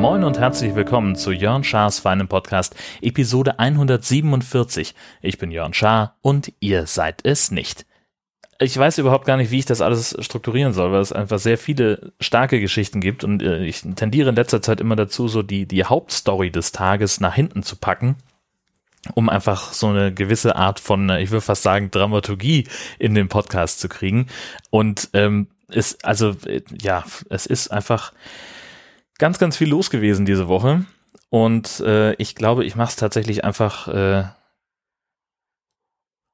Moin und herzlich willkommen zu Jörn Schars feinem Podcast, Episode 147. Ich bin Jörn Schaar und ihr seid es nicht. Ich weiß überhaupt gar nicht, wie ich das alles strukturieren soll, weil es einfach sehr viele starke Geschichten gibt und äh, ich tendiere in letzter Zeit immer dazu, so die, die Hauptstory des Tages nach hinten zu packen um einfach so eine gewisse Art von, äh, ich würde fast sagen, Dramaturgie in den Podcast zu kriegen. Und ähm, ist, also, äh, ja, es ist einfach ganz, ganz viel los gewesen diese Woche. Und äh, ich glaube, ich mache es tatsächlich einfach. Äh,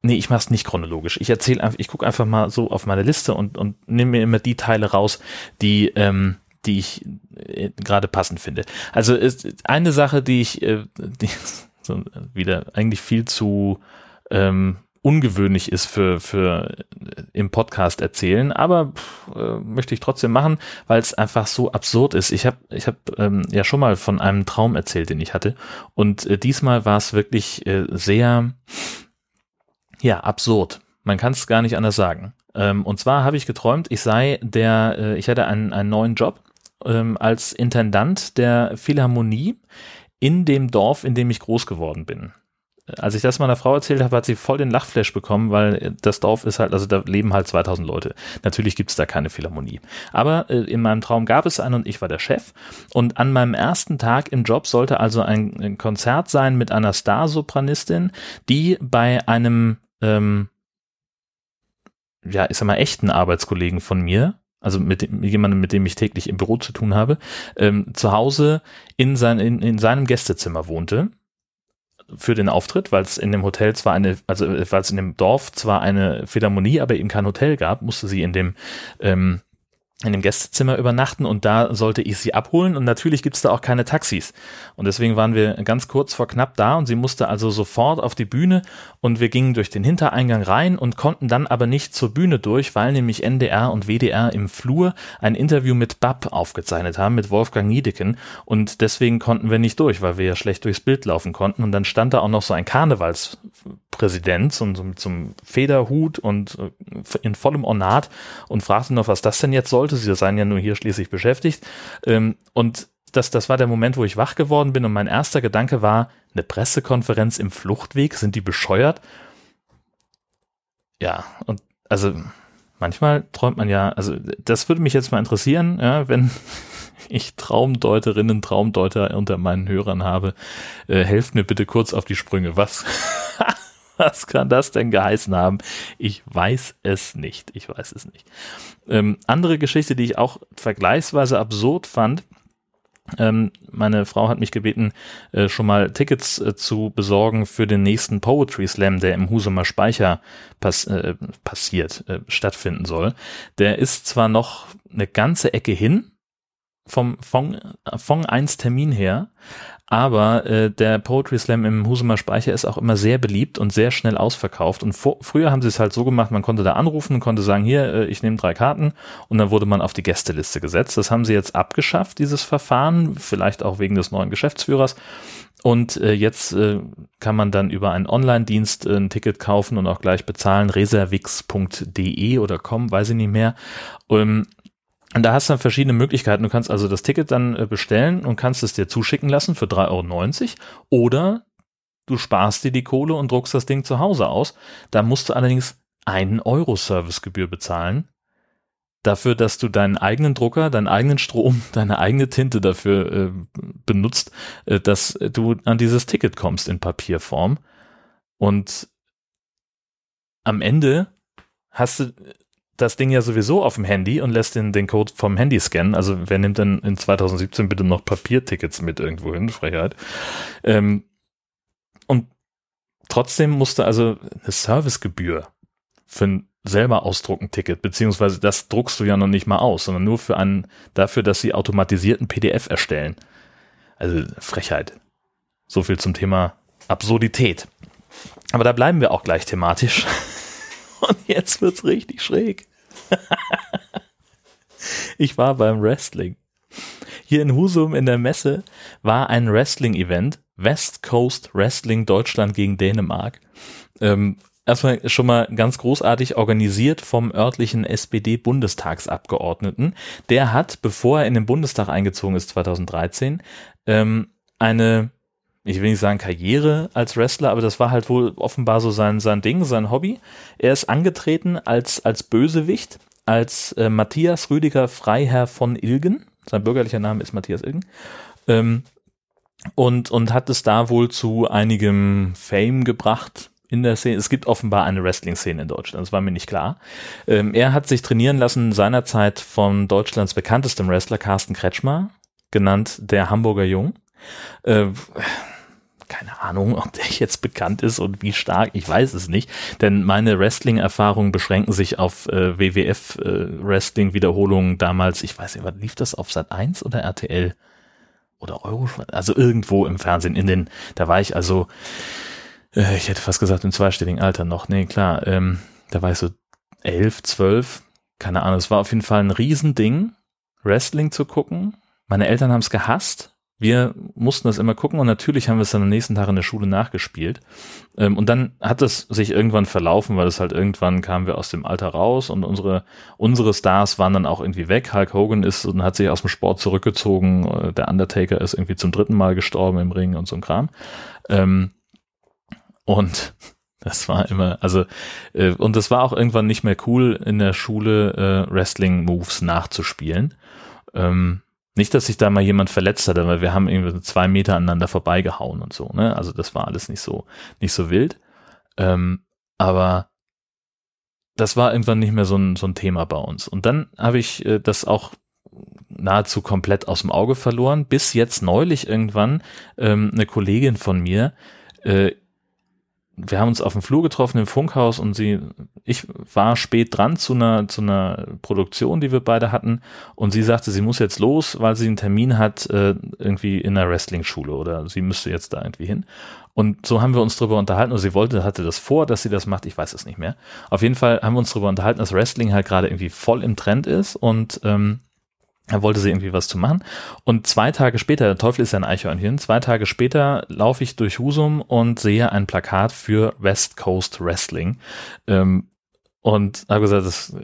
nee, ich mache es nicht chronologisch. Ich erzähle einfach, ich gucke einfach mal so auf meine Liste und, und nehme mir immer die Teile raus, die, ähm, die ich äh, gerade passend finde. Also ist eine Sache, die ich, äh, die, so wieder eigentlich viel zu ähm, ungewöhnlich ist für, für äh, im Podcast erzählen, aber pff, äh, möchte ich trotzdem machen, weil es einfach so absurd ist. Ich habe ich hab, ähm, ja schon mal von einem Traum erzählt, den ich hatte und äh, diesmal war es wirklich äh, sehr, ja, absurd. Man kann es gar nicht anders sagen. Ähm, und zwar habe ich geträumt, ich sei der, äh, ich hätte einen, einen neuen Job ähm, als Intendant der Philharmonie in dem Dorf, in dem ich groß geworden bin. Als ich das meiner Frau erzählt habe, hat sie voll den Lachflash bekommen, weil das Dorf ist halt, also da leben halt 2000 Leute. Natürlich gibt es da keine Philharmonie. Aber äh, in meinem Traum gab es einen und ich war der Chef. Und an meinem ersten Tag im Job sollte also ein, ein Konzert sein mit einer Starsopranistin, die bei einem, ähm, ja, ich sag mal, echten Arbeitskollegen von mir, also mit, dem, jemandem, mit dem ich täglich im Büro zu tun habe, ähm, zu Hause in, sein, in, in seinem Gästezimmer wohnte für den Auftritt, weil es in dem Hotel zwar eine, also weil es in dem Dorf zwar eine Philharmonie, aber eben kein Hotel gab, musste sie in dem ähm, in dem Gästezimmer übernachten und da sollte ich sie abholen. Und natürlich gibt's da auch keine Taxis. Und deswegen waren wir ganz kurz vor knapp da und sie musste also sofort auf die Bühne. Und wir gingen durch den Hintereingang rein und konnten dann aber nicht zur Bühne durch, weil nämlich NDR und WDR im Flur ein Interview mit Bab aufgezeichnet haben, mit Wolfgang Niedecken. Und deswegen konnten wir nicht durch, weil wir ja schlecht durchs Bild laufen konnten. Und dann stand da auch noch so ein Karnevalspräsident so, so, zum Federhut und äh, in vollem Ornat und fragte noch, was das denn jetzt soll sollte. Sie seien ja nur hier schließlich beschäftigt. Ähm, und das, das war der Moment, wo ich wach geworden bin und mein erster Gedanke war, eine Pressekonferenz im Fluchtweg, sind die bescheuert? Ja, und also manchmal träumt man ja, also das würde mich jetzt mal interessieren, ja, wenn ich Traumdeuterinnen, Traumdeuter unter meinen Hörern habe, äh, helft mir bitte kurz auf die Sprünge. Was, was kann das denn geheißen haben? Ich weiß es nicht. Ich weiß es nicht. Ähm, andere Geschichte, die ich auch vergleichsweise absurd fand, ähm, meine Frau hat mich gebeten, äh, schon mal Tickets äh, zu besorgen für den nächsten Poetry Slam, der im Husumer Speicher pass äh, passiert, äh, stattfinden soll. Der ist zwar noch eine ganze Ecke hin, vom Fong, Fong 1 Termin her, aber äh, der Poetry Slam im Husumer Speicher ist auch immer sehr beliebt und sehr schnell ausverkauft. Und vor, früher haben sie es halt so gemacht, man konnte da anrufen, konnte sagen, hier, äh, ich nehme drei Karten und dann wurde man auf die Gästeliste gesetzt. Das haben sie jetzt abgeschafft, dieses Verfahren, vielleicht auch wegen des neuen Geschäftsführers. Und äh, jetzt äh, kann man dann über einen Online-Dienst äh, ein Ticket kaufen und auch gleich bezahlen, reservix.de oder com, weiß ich nicht mehr. Ähm, und da hast du dann verschiedene Möglichkeiten. Du kannst also das Ticket dann äh, bestellen und kannst es dir zuschicken lassen für 3,90 Euro oder du sparst dir die Kohle und druckst das Ding zu Hause aus. Da musst du allerdings einen Euro Servicegebühr bezahlen. Dafür, dass du deinen eigenen Drucker, deinen eigenen Strom, deine eigene Tinte dafür äh, benutzt, äh, dass du an dieses Ticket kommst in Papierform. Und am Ende hast du das Ding ja sowieso auf dem Handy und lässt den, den Code vom Handy scannen. Also wer nimmt denn in 2017 bitte noch Papiertickets mit irgendwo hin? Frechheit. Ähm, und trotzdem musste also eine Servicegebühr für ein selber ausdrucken Ticket, beziehungsweise das druckst du ja noch nicht mal aus, sondern nur für einen, dafür, dass sie automatisierten PDF erstellen. Also Frechheit. So viel zum Thema Absurdität. Aber da bleiben wir auch gleich thematisch. Und jetzt wird's richtig schräg. ich war beim Wrestling. Hier in Husum in der Messe war ein Wrestling-Event West Coast Wrestling Deutschland gegen Dänemark. Ähm, erstmal schon mal ganz großartig organisiert vom örtlichen SPD-Bundestagsabgeordneten. Der hat, bevor er in den Bundestag eingezogen ist 2013, ähm, eine, ich will nicht sagen Karriere als Wrestler, aber das war halt wohl offenbar so sein, sein Ding, sein Hobby. Er ist angetreten als, als Bösewicht, als äh, Matthias Rüdiger Freiherr von Ilgen. Sein bürgerlicher Name ist Matthias Ilgen. Ähm, und, und hat es da wohl zu einigem Fame gebracht, in der Szene. Es gibt offenbar eine Wrestling-Szene in Deutschland, das war mir nicht klar. Ähm, er hat sich trainieren lassen seinerzeit von Deutschlands bekanntestem Wrestler Carsten Kretschmer, genannt der Hamburger Jung. Äh, keine Ahnung, ob der jetzt bekannt ist und wie stark, ich weiß es nicht, denn meine Wrestling-Erfahrungen beschränken sich auf äh, WWF-Wrestling-Wiederholungen äh, damals, ich weiß nicht, was lief das auf Sat 1 oder RTL oder Euro, also irgendwo im Fernsehen in den, da war ich also äh, ich hätte fast gesagt im zweistelligen Alter noch. Nee, klar, ähm, da war ich so elf, zwölf, keine Ahnung. Es war auf jeden Fall ein Riesending, Wrestling zu gucken. Meine Eltern haben es gehasst. Wir mussten das immer gucken und natürlich haben wir es dann am nächsten Tag in der Schule nachgespielt. Ähm, und dann hat es sich irgendwann verlaufen, weil es halt irgendwann kamen wir aus dem Alter raus und unsere, unsere Stars waren dann auch irgendwie weg. Hulk Hogan ist und hat sich aus dem Sport zurückgezogen. Äh, der Undertaker ist irgendwie zum dritten Mal gestorben im Ring und so ein Kram. Ähm, und das war immer, also, äh, und das war auch irgendwann nicht mehr cool, in der Schule äh, Wrestling-Moves nachzuspielen. Ähm, nicht, dass sich da mal jemand verletzt hatte, weil wir haben irgendwie zwei Meter aneinander vorbeigehauen und so, ne? Also das war alles nicht so, nicht so wild. Ähm, aber das war irgendwann nicht mehr so ein, so ein Thema bei uns. Und dann habe ich äh, das auch nahezu komplett aus dem Auge verloren, bis jetzt neulich irgendwann ähm, eine Kollegin von mir äh, wir haben uns auf dem Flur getroffen im Funkhaus und sie, ich war spät dran zu einer, zu einer Produktion, die wir beide hatten und sie sagte, sie muss jetzt los, weil sie einen Termin hat, äh, irgendwie in einer Wrestling-Schule oder sie müsste jetzt da irgendwie hin. Und so haben wir uns darüber unterhalten, und sie wollte, hatte das vor, dass sie das macht, ich weiß es nicht mehr. Auf jeden Fall haben wir uns darüber unterhalten, dass Wrestling halt gerade irgendwie voll im Trend ist und ähm, er wollte sie irgendwie was zu machen. Und zwei Tage später, der Teufel ist ja ein Eichhörnchen, zwei Tage später laufe ich durch Husum und sehe ein Plakat für West Coast Wrestling. Ähm, und habe gesagt, das,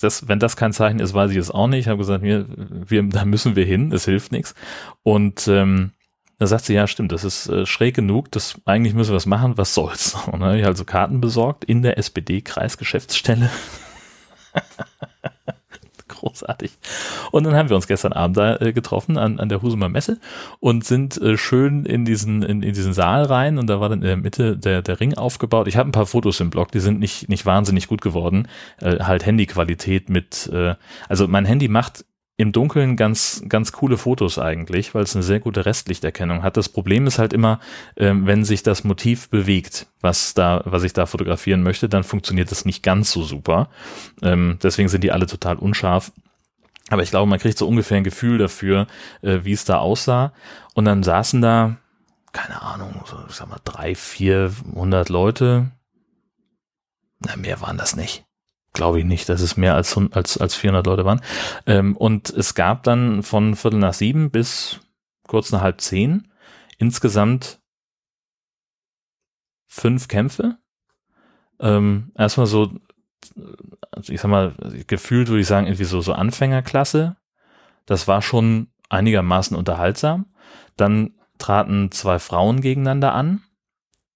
das, wenn das kein Zeichen ist, weiß ich es auch nicht. Ich habe gesagt, wir, wir, da müssen wir hin, es hilft nichts. Und ähm, da sagt sie, ja, stimmt, das ist äh, schräg genug, das eigentlich müssen wir was machen, was soll's. Und habe ich also Karten besorgt in der SPD-Kreisgeschäftsstelle. großartig. Und dann haben wir uns gestern Abend da äh, getroffen an, an der Husumer Messe und sind äh, schön in diesen, in, in diesen Saal rein und da war dann in der Mitte der, der Ring aufgebaut. Ich habe ein paar Fotos im Blog, die sind nicht, nicht wahnsinnig gut geworden. Äh, halt Handyqualität mit, äh, also mein Handy macht im Dunkeln ganz, ganz coole Fotos eigentlich, weil es eine sehr gute Restlichterkennung hat. Das Problem ist halt immer, ähm, wenn sich das Motiv bewegt, was da, was ich da fotografieren möchte, dann funktioniert das nicht ganz so super. Ähm, deswegen sind die alle total unscharf. Aber ich glaube, man kriegt so ungefähr ein Gefühl dafür, äh, wie es da aussah. Und dann saßen da, keine Ahnung, so, ich sag mal, drei, vierhundert Leute. Na, mehr waren das nicht glaube ich nicht, dass es mehr als, als, als 400 Leute waren. Ähm, und es gab dann von Viertel nach sieben bis kurz nach halb zehn insgesamt fünf Kämpfe. Ähm, erstmal so, also ich sag mal, gefühlt würde ich sagen, irgendwie so, so Anfängerklasse. Das war schon einigermaßen unterhaltsam. Dann traten zwei Frauen gegeneinander an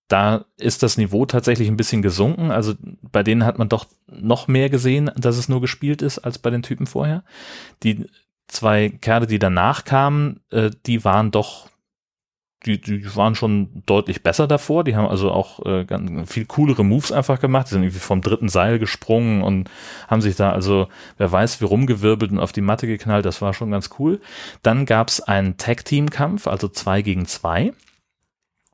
da ist das Niveau tatsächlich ein bisschen gesunken. Also bei denen hat man doch noch mehr gesehen, dass es nur gespielt ist, als bei den Typen vorher. Die zwei Kerle, die danach kamen, äh, die waren doch, die, die waren schon deutlich besser davor. Die haben also auch äh, ganz, viel coolere Moves einfach gemacht. Die sind irgendwie vom dritten Seil gesprungen und haben sich da also, wer weiß, wie rumgewirbelt und auf die Matte geknallt. Das war schon ganz cool. Dann gab's einen Tag-Team-Kampf, also zwei gegen zwei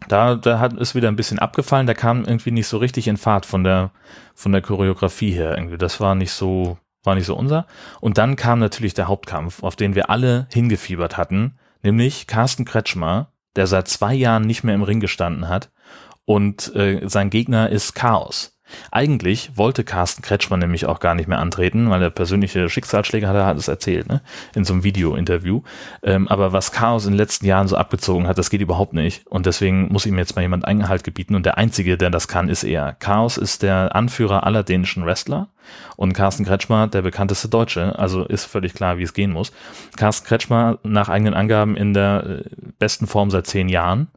da, da hat es wieder ein bisschen abgefallen, da kam irgendwie nicht so richtig in Fahrt von der, von der Choreografie her irgendwie. Das war nicht so, war nicht so unser. Und dann kam natürlich der Hauptkampf, auf den wir alle hingefiebert hatten, nämlich Carsten Kretschmer, der seit zwei Jahren nicht mehr im Ring gestanden hat und äh, sein Gegner ist Chaos. Eigentlich wollte Carsten Kretschmann nämlich auch gar nicht mehr antreten, weil er persönliche Schicksalsschläge hatte, hat es erzählt, ne? in so einem Video-Interview. Ähm, aber was Chaos in den letzten Jahren so abgezogen hat, das geht überhaupt nicht. Und deswegen muss ihm jetzt mal jemand Einhalt gebieten. Und der Einzige, der das kann, ist er. Chaos ist der Anführer aller dänischen Wrestler und Carsten Kretschmer der bekannteste Deutsche. Also ist völlig klar, wie es gehen muss. Carsten Kretschmer nach eigenen Angaben in der äh, besten Form seit zehn Jahren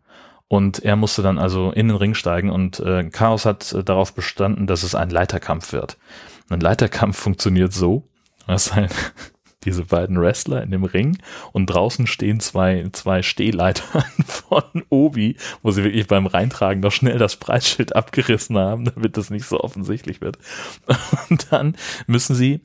und er musste dann also in den Ring steigen und äh, Chaos hat äh, darauf bestanden, dass es ein Leiterkampf wird. Ein Leiterkampf funktioniert so, dass halt diese beiden Wrestler in dem Ring und draußen stehen zwei, zwei Stehleitern von Obi, wo sie wirklich beim Reintragen noch schnell das Preisschild abgerissen haben, damit das nicht so offensichtlich wird. Und dann müssen sie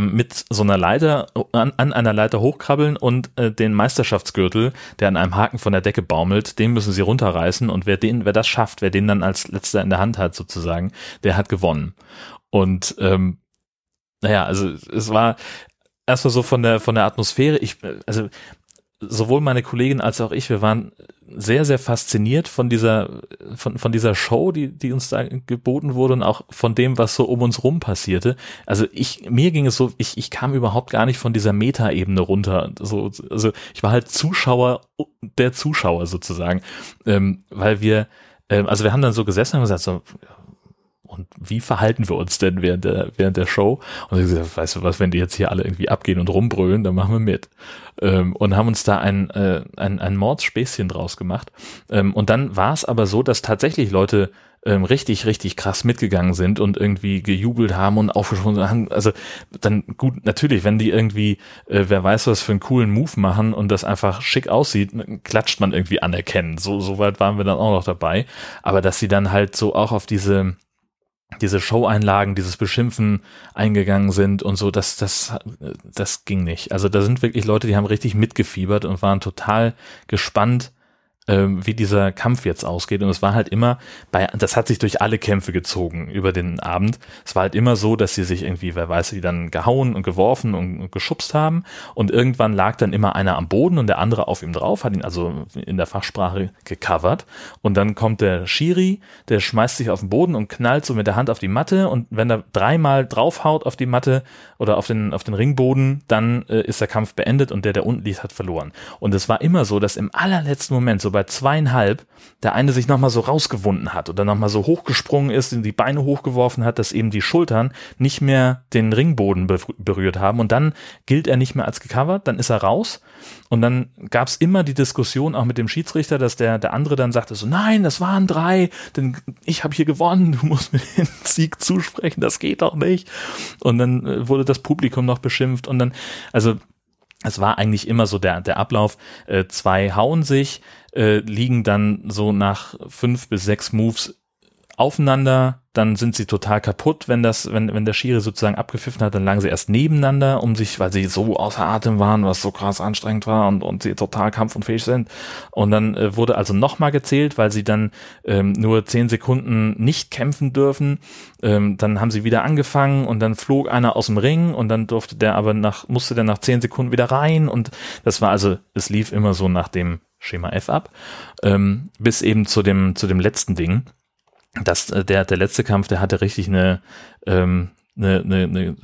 mit so einer Leiter an, an einer Leiter hochkrabbeln und äh, den Meisterschaftsgürtel, der an einem Haken von der Decke baumelt, den müssen sie runterreißen und wer den, wer das schafft, wer den dann als letzter in der Hand hat sozusagen, der hat gewonnen. Und ähm, naja, also es war erstmal so von der von der Atmosphäre. Ich also sowohl meine Kollegin als auch ich, wir waren sehr, sehr fasziniert von dieser, von, von dieser Show, die, die uns da geboten wurde und auch von dem, was so um uns rum passierte. Also ich, mir ging es so, ich, ich kam überhaupt gar nicht von dieser Meta-Ebene runter. So, also ich war halt Zuschauer der Zuschauer sozusagen, ähm, weil wir, ähm, also wir haben dann so gesessen und gesagt, so, und wie verhalten wir uns denn während der, während der Show? Und ich gesagt, weißt du was, wenn die jetzt hier alle irgendwie abgehen und rumbrüllen, dann machen wir mit. Ähm, und haben uns da ein, äh, ein, ein Mordspäßchen draus gemacht. Ähm, und dann war es aber so, dass tatsächlich Leute ähm, richtig, richtig krass mitgegangen sind und irgendwie gejubelt haben und aufgesprungen haben. Also dann gut, natürlich, wenn die irgendwie, äh, wer weiß was für einen coolen Move machen und das einfach schick aussieht, klatscht man irgendwie anerkennen. So, so weit waren wir dann auch noch dabei. Aber dass sie dann halt so auch auf diese diese Show-Einlagen, dieses Beschimpfen eingegangen sind und so, das, das, das ging nicht. Also da sind wirklich Leute, die haben richtig mitgefiebert und waren total gespannt, wie dieser Kampf jetzt ausgeht. Und es war halt immer, bei, das hat sich durch alle Kämpfe gezogen über den Abend. Es war halt immer so, dass sie sich irgendwie, wer weiß, wie dann gehauen und geworfen und, und geschubst haben. Und irgendwann lag dann immer einer am Boden und der andere auf ihm drauf, hat ihn also in der Fachsprache gecovert. Und dann kommt der Shiri, der schmeißt sich auf den Boden und knallt so mit der Hand auf die Matte. Und wenn er dreimal draufhaut auf die Matte oder auf den, auf den Ringboden, dann äh, ist der Kampf beendet und der, der unten liegt, hat verloren. Und es war immer so, dass im allerletzten Moment, so bei zweieinhalb der eine sich nochmal so rausgewunden hat oder nochmal so hochgesprungen ist und die Beine hochgeworfen hat, dass eben die Schultern nicht mehr den Ringboden berührt haben und dann gilt er nicht mehr als gecovert, dann ist er raus und dann gab es immer die Diskussion auch mit dem Schiedsrichter, dass der, der andere dann sagte so, nein, das waren drei, denn ich habe hier gewonnen, du musst mir den Sieg zusprechen, das geht doch nicht. Und dann äh, wurde das Publikum noch beschimpft und dann, also es war eigentlich immer so der, der Ablauf, äh, zwei hauen sich, äh, liegen dann so nach fünf bis sechs Moves aufeinander, dann sind sie total kaputt, wenn das, wenn, wenn der Schiri sozusagen abgepfiffen hat, dann lagen sie erst nebeneinander, um sich, weil sie so außer Atem waren, was so krass anstrengend war und, und sie total kampfunfähig sind. Und dann äh, wurde also nochmal gezählt, weil sie dann ähm, nur zehn Sekunden nicht kämpfen dürfen. Ähm, dann haben sie wieder angefangen und dann flog einer aus dem Ring und dann durfte der aber nach, musste der nach zehn Sekunden wieder rein und das war also, es lief immer so nach dem Schema F ab, ähm, bis eben zu dem, zu dem letzten Ding das, äh, der, der letzte Kampf, der hatte richtig eine, ähm, eine, eine, eine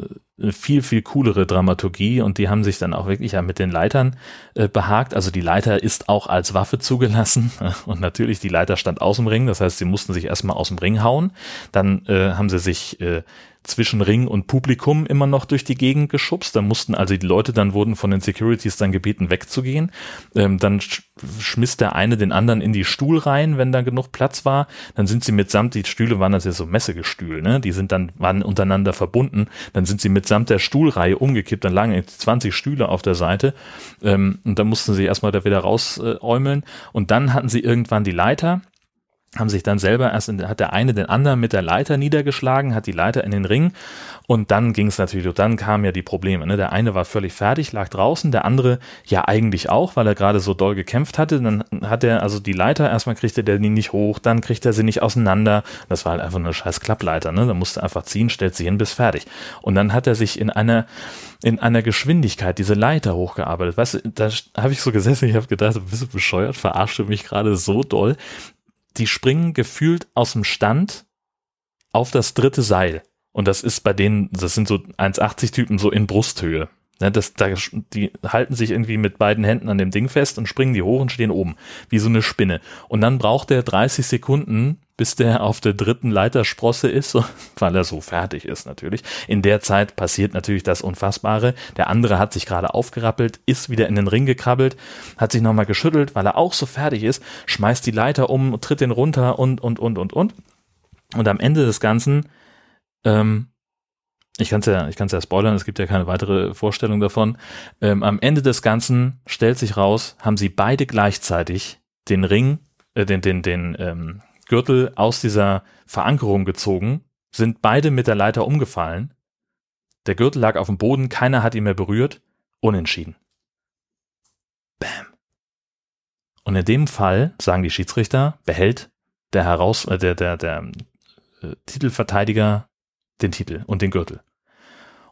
eine viel, viel coolere Dramaturgie und die haben sich dann auch wirklich ja mit den Leitern äh, behagt. Also die Leiter ist auch als Waffe zugelassen und natürlich die Leiter stand aus dem Ring, das heißt, sie mussten sich erstmal aus dem Ring hauen. Dann äh, haben sie sich äh, zwischen Ring und Publikum immer noch durch die Gegend geschubst. Da mussten also die Leute dann wurden von den Securities dann gebeten wegzugehen. Ähm, dann sch schmiss der eine den anderen in die Stuhl rein, wenn da genug Platz war. Dann sind sie mitsamt, die Stühle waren das ja so Messegestühl, ne? Die sind dann, waren untereinander verbunden. Dann sind sie mitsamt der Stuhlreihe umgekippt. Dann lagen 20 Stühle auf der Seite. Ähm, und dann mussten sie erstmal da wieder rausäumeln. und dann hatten sie irgendwann die Leiter haben sich dann selber erst, in, hat der eine den anderen mit der Leiter niedergeschlagen, hat die Leiter in den Ring und dann ging es natürlich, und dann kamen ja die Probleme. Ne? Der eine war völlig fertig, lag draußen, der andere ja eigentlich auch, weil er gerade so doll gekämpft hatte. Dann hat er also die Leiter, erstmal kriegte der die nicht hoch, dann kriegt er sie nicht auseinander. Das war halt einfach eine scheiß Klappleiter, ne? Da musste einfach ziehen, stellt sie hin, bis fertig. Und dann hat er sich in einer in einer Geschwindigkeit diese Leiter hochgearbeitet. Weißt du, da habe ich so gesessen, ich habe gedacht, bist du bescheuert, verarscht du mich gerade so doll die springen gefühlt aus dem Stand auf das dritte Seil. Und das ist bei denen, das sind so 1,80 Typen so in Brusthöhe. Ne, das, da, die halten sich irgendwie mit beiden Händen an dem Ding fest und springen die hoch und stehen oben, wie so eine Spinne. Und dann braucht der 30 Sekunden, bis der auf der dritten Leitersprosse ist, weil er so fertig ist natürlich. In der Zeit passiert natürlich das Unfassbare. Der andere hat sich gerade aufgerappelt, ist wieder in den Ring gekrabbelt, hat sich nochmal geschüttelt, weil er auch so fertig ist, schmeißt die Leiter um, tritt den runter und, und, und, und, und. Und am Ende des Ganzen ähm, ich kann es ja, ich kann es ja spoilern, es gibt ja keine weitere Vorstellung davon. Ähm, am Ende des Ganzen stellt sich raus, haben sie beide gleichzeitig den Ring, äh, den, den, den ähm, Gürtel aus dieser Verankerung gezogen, sind beide mit der Leiter umgefallen. Der Gürtel lag auf dem Boden, keiner hat ihn mehr berührt, unentschieden. Bam. Und in dem Fall, sagen die Schiedsrichter, behält der heraus, äh, der, der, der äh, Titelverteidiger den Titel und den Gürtel.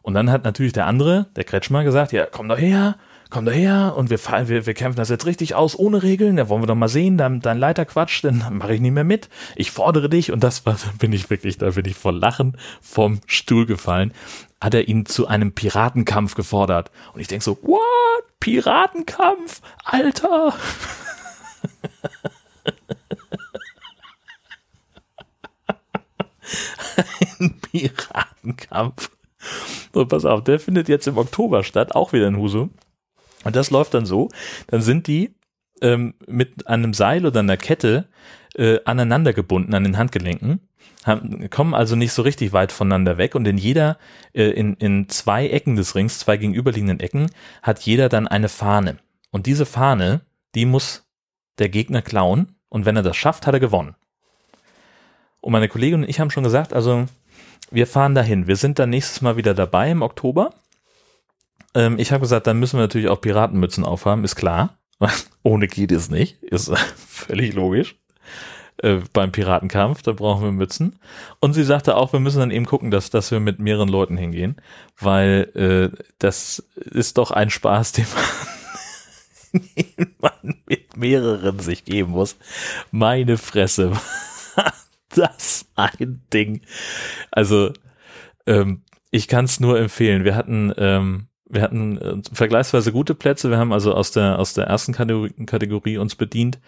Und dann hat natürlich der andere, der Kretschmer, gesagt, ja, komm doch her, komm doch her und wir, wir, wir kämpfen das jetzt richtig aus, ohne Regeln, da wollen wir doch mal sehen, dein, dein Leiterquatsch, dann mache ich nicht mehr mit. Ich fordere dich und das war, da bin ich wirklich, da bin ich vor Lachen vom Stuhl gefallen, hat er ihn zu einem Piratenkampf gefordert. Und ich denk so, what? Piratenkampf? Alter! ein Piratenkampf. So, pass auf, der findet jetzt im Oktober statt, auch wieder in Husum. Und das läuft dann so, dann sind die ähm, mit einem Seil oder einer Kette äh, aneinander gebunden an den Handgelenken, haben, kommen also nicht so richtig weit voneinander weg und in jeder, äh, in, in zwei Ecken des Rings, zwei gegenüberliegenden Ecken, hat jeder dann eine Fahne. Und diese Fahne, die muss der Gegner klauen und wenn er das schafft, hat er gewonnen. Und meine Kollegin und ich haben schon gesagt, also wir fahren dahin. Wir sind dann nächstes Mal wieder dabei im Oktober. Ähm, ich habe gesagt, dann müssen wir natürlich auch Piratenmützen aufhaben, ist klar. Ohne geht es nicht, ist völlig logisch. Äh, beim Piratenkampf, da brauchen wir Mützen. Und sie sagte auch, wir müssen dann eben gucken, dass, dass wir mit mehreren Leuten hingehen, weil äh, das ist doch ein Spaß, den man, den man mit mehreren sich geben muss. Meine Fresse das ein Ding. Also, ähm, ich kann es nur empfehlen. Wir hatten, ähm, wir hatten äh, vergleichsweise gute Plätze. Wir haben also aus der, aus der ersten Kategorie, Kategorie uns bedient.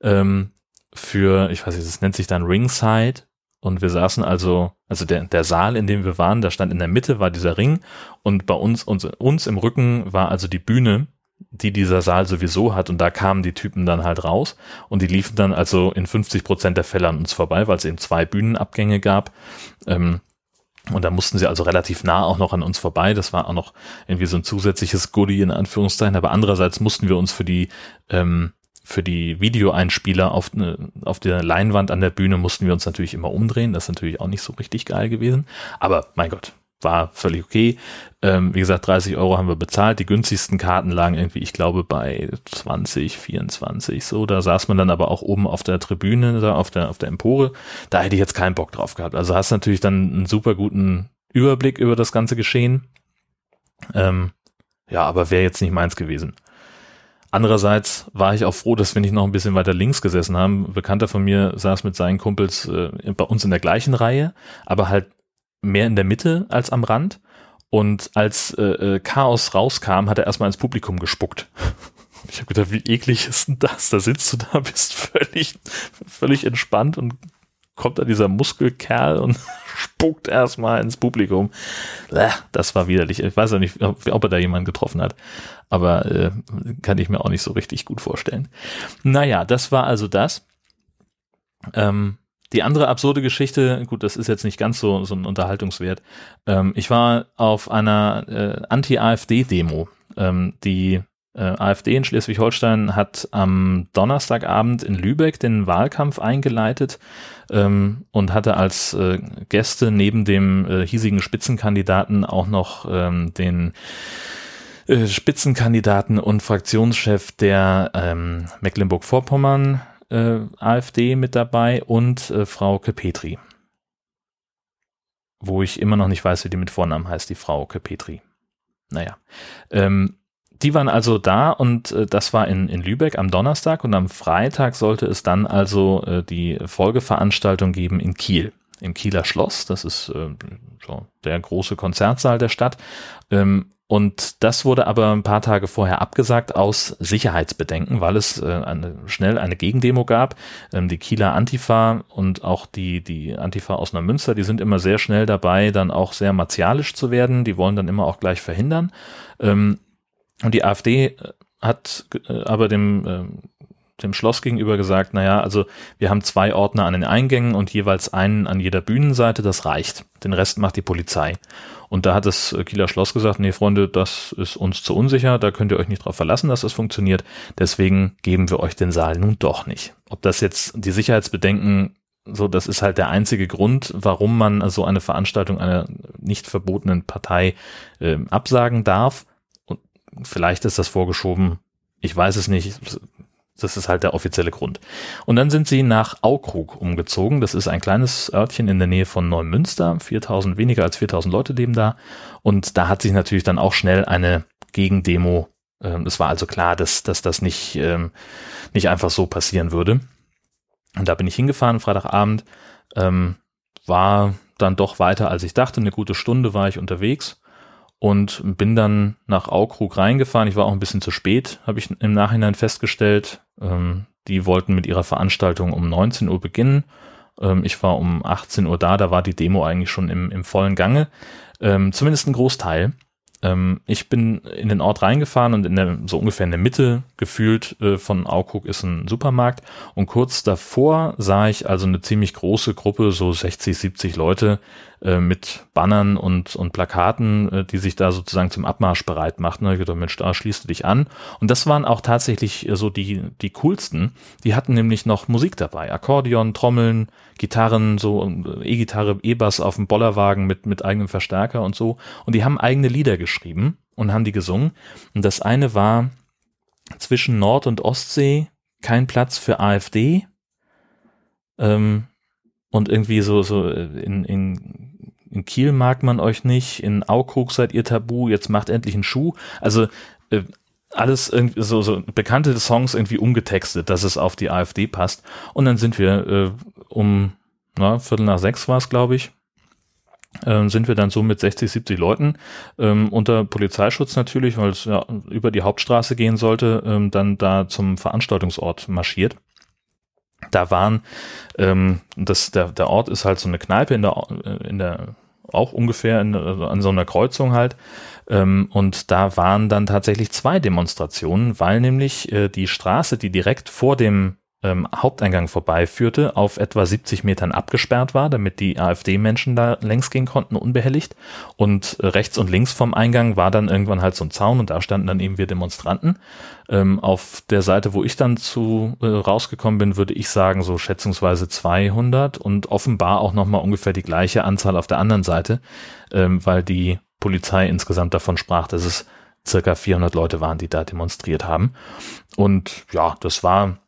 Ähm, für, ich weiß nicht, das nennt sich dann Ringside. Und wir saßen also, also der, der Saal, in dem wir waren, da stand in der Mitte war dieser Ring und bei uns, uns, uns im Rücken war also die Bühne die dieser Saal sowieso hat und da kamen die Typen dann halt raus und die liefen dann also in 50 Prozent der Fälle an uns vorbei, weil es eben zwei Bühnenabgänge gab. Ähm, und da mussten sie also relativ nah auch noch an uns vorbei. Das war auch noch irgendwie so ein zusätzliches Goodie in Anführungszeichen. Aber andererseits mussten wir uns für die ähm, für die Videoeinspieler auf, ne, auf der Leinwand an der Bühne mussten wir uns natürlich immer umdrehen. Das ist natürlich auch nicht so richtig geil gewesen. Aber mein Gott, war völlig okay. Ähm, wie gesagt, 30 Euro haben wir bezahlt. Die günstigsten Karten lagen irgendwie, ich glaube, bei 20, 24 so. Da saß man dann aber auch oben auf der Tribüne, da auf der, auf der Empore. Da hätte ich jetzt keinen Bock drauf gehabt. Also hast natürlich dann einen super guten Überblick über das ganze Geschehen. Ähm, ja, aber wäre jetzt nicht meins gewesen. Andererseits war ich auch froh, dass wir nicht noch ein bisschen weiter links gesessen haben. Ein Bekannter von mir saß mit seinen Kumpels äh, bei uns in der gleichen Reihe, aber halt mehr in der Mitte als am Rand. Und als äh, äh, Chaos rauskam, hat er erstmal ins Publikum gespuckt. Ich habe gedacht, wie eklig ist denn das? Da sitzt du da, bist völlig, völlig entspannt und kommt da dieser Muskelkerl und spuckt erstmal ins Publikum. Das war widerlich. Ich weiß auch nicht, ob er da jemanden getroffen hat, aber äh, kann ich mir auch nicht so richtig gut vorstellen. Naja, das war also das. Ähm, die andere absurde Geschichte, gut, das ist jetzt nicht ganz so, so ein Unterhaltungswert. Ähm, ich war auf einer äh, Anti-AfD-Demo. Ähm, die äh, AfD in Schleswig-Holstein hat am Donnerstagabend in Lübeck den Wahlkampf eingeleitet ähm, und hatte als äh, Gäste neben dem äh, hiesigen Spitzenkandidaten auch noch ähm, den äh, Spitzenkandidaten und Fraktionschef der ähm, Mecklenburg-Vorpommern äh, AfD mit dabei und äh, Frau Kepetri. Wo ich immer noch nicht weiß, wie die mit Vornamen heißt, die Frau Kepetri. Naja. Ähm, die waren also da und äh, das war in, in Lübeck am Donnerstag und am Freitag sollte es dann also äh, die Folgeveranstaltung geben in Kiel. im Kieler Schloss. Das ist äh, so der große Konzertsaal der Stadt. Ähm, und das wurde aber ein paar Tage vorher abgesagt aus Sicherheitsbedenken, weil es äh, eine, schnell eine Gegendemo gab. Ähm, die Kieler Antifa und auch die, die Antifa aus Neumünster, die sind immer sehr schnell dabei, dann auch sehr martialisch zu werden. Die wollen dann immer auch gleich verhindern. Ähm, und die AfD äh, hat äh, aber dem äh, dem Schloss gegenüber gesagt, naja, also wir haben zwei Ordner an den Eingängen und jeweils einen an jeder Bühnenseite, das reicht. Den Rest macht die Polizei. Und da hat das Kieler Schloss gesagt, nee, Freunde, das ist uns zu unsicher, da könnt ihr euch nicht drauf verlassen, dass das funktioniert. Deswegen geben wir euch den Saal nun doch nicht. Ob das jetzt die Sicherheitsbedenken so, das ist halt der einzige Grund, warum man so eine Veranstaltung einer nicht verbotenen Partei äh, absagen darf. Und vielleicht ist das vorgeschoben. Ich weiß es nicht. Das ist halt der offizielle Grund. Und dann sind sie nach Aukrug umgezogen. Das ist ein kleines Örtchen in der Nähe von Neumünster. 4000, weniger als 4000 Leute leben da. Und da hat sich natürlich dann auch schnell eine Gegendemo. Ähm, es war also klar, dass, dass das nicht, ähm, nicht einfach so passieren würde. Und da bin ich hingefahren, Freitagabend. Ähm, war dann doch weiter, als ich dachte. Eine gute Stunde war ich unterwegs und bin dann nach Aukrug reingefahren. Ich war auch ein bisschen zu spät, habe ich im Nachhinein festgestellt. Ähm, die wollten mit ihrer Veranstaltung um 19 Uhr beginnen. Ähm, ich war um 18 Uhr da, da war die Demo eigentlich schon im, im vollen Gange. Ähm, zumindest ein Großteil. Ähm, ich bin in den Ort reingefahren und in der, so ungefähr in der Mitte gefühlt äh, von Aukrug ist ein Supermarkt und kurz davor sah ich also eine ziemlich große Gruppe, so 60, 70 Leute äh, mit Bannern und, und Plakaten, äh, die sich da sozusagen zum Abmarsch bereit machten. Ich gedacht, Mensch, da schließt du dich an. Und das waren auch tatsächlich äh, so die, die coolsten. Die hatten nämlich noch Musik dabei. Akkordeon, Trommeln, Gitarren, so äh, E-Gitarre, E-Bass auf dem Bollerwagen mit, mit eigenem Verstärker und so. Und die haben eigene Lieder geschrieben und haben die gesungen. Und das eine war zwischen Nord- und Ostsee kein Platz für AfD. Ähm, und irgendwie so, so in, in in Kiel mag man euch nicht, in Aukrug seid ihr tabu, jetzt macht endlich einen Schuh. Also äh, alles irgendwie so, so bekannte Songs irgendwie umgetextet, dass es auf die AfD passt. Und dann sind wir äh, um na, Viertel nach sechs war es, glaube ich, äh, sind wir dann so mit 60, 70 Leuten ähm, unter Polizeischutz natürlich, weil es ja über die Hauptstraße gehen sollte, ähm, dann da zum Veranstaltungsort marschiert. Da waren, ähm, das, der, der Ort ist halt so eine Kneipe in der, in der auch ungefähr in, also an so einer Kreuzung halt. Ähm, und da waren dann tatsächlich zwei Demonstrationen, weil nämlich äh, die Straße, die direkt vor dem ähm, Haupteingang vorbeiführte, auf etwa 70 Metern abgesperrt war, damit die AfD-Menschen da längs gehen konnten, unbehelligt. Und äh, rechts und links vom Eingang war dann irgendwann halt so ein Zaun und da standen dann eben wir Demonstranten. Ähm, auf der Seite, wo ich dann zu äh, rausgekommen bin, würde ich sagen so schätzungsweise 200 und offenbar auch nochmal ungefähr die gleiche Anzahl auf der anderen Seite, ähm, weil die Polizei insgesamt davon sprach, dass es circa 400 Leute waren, die da demonstriert haben. Und ja, das war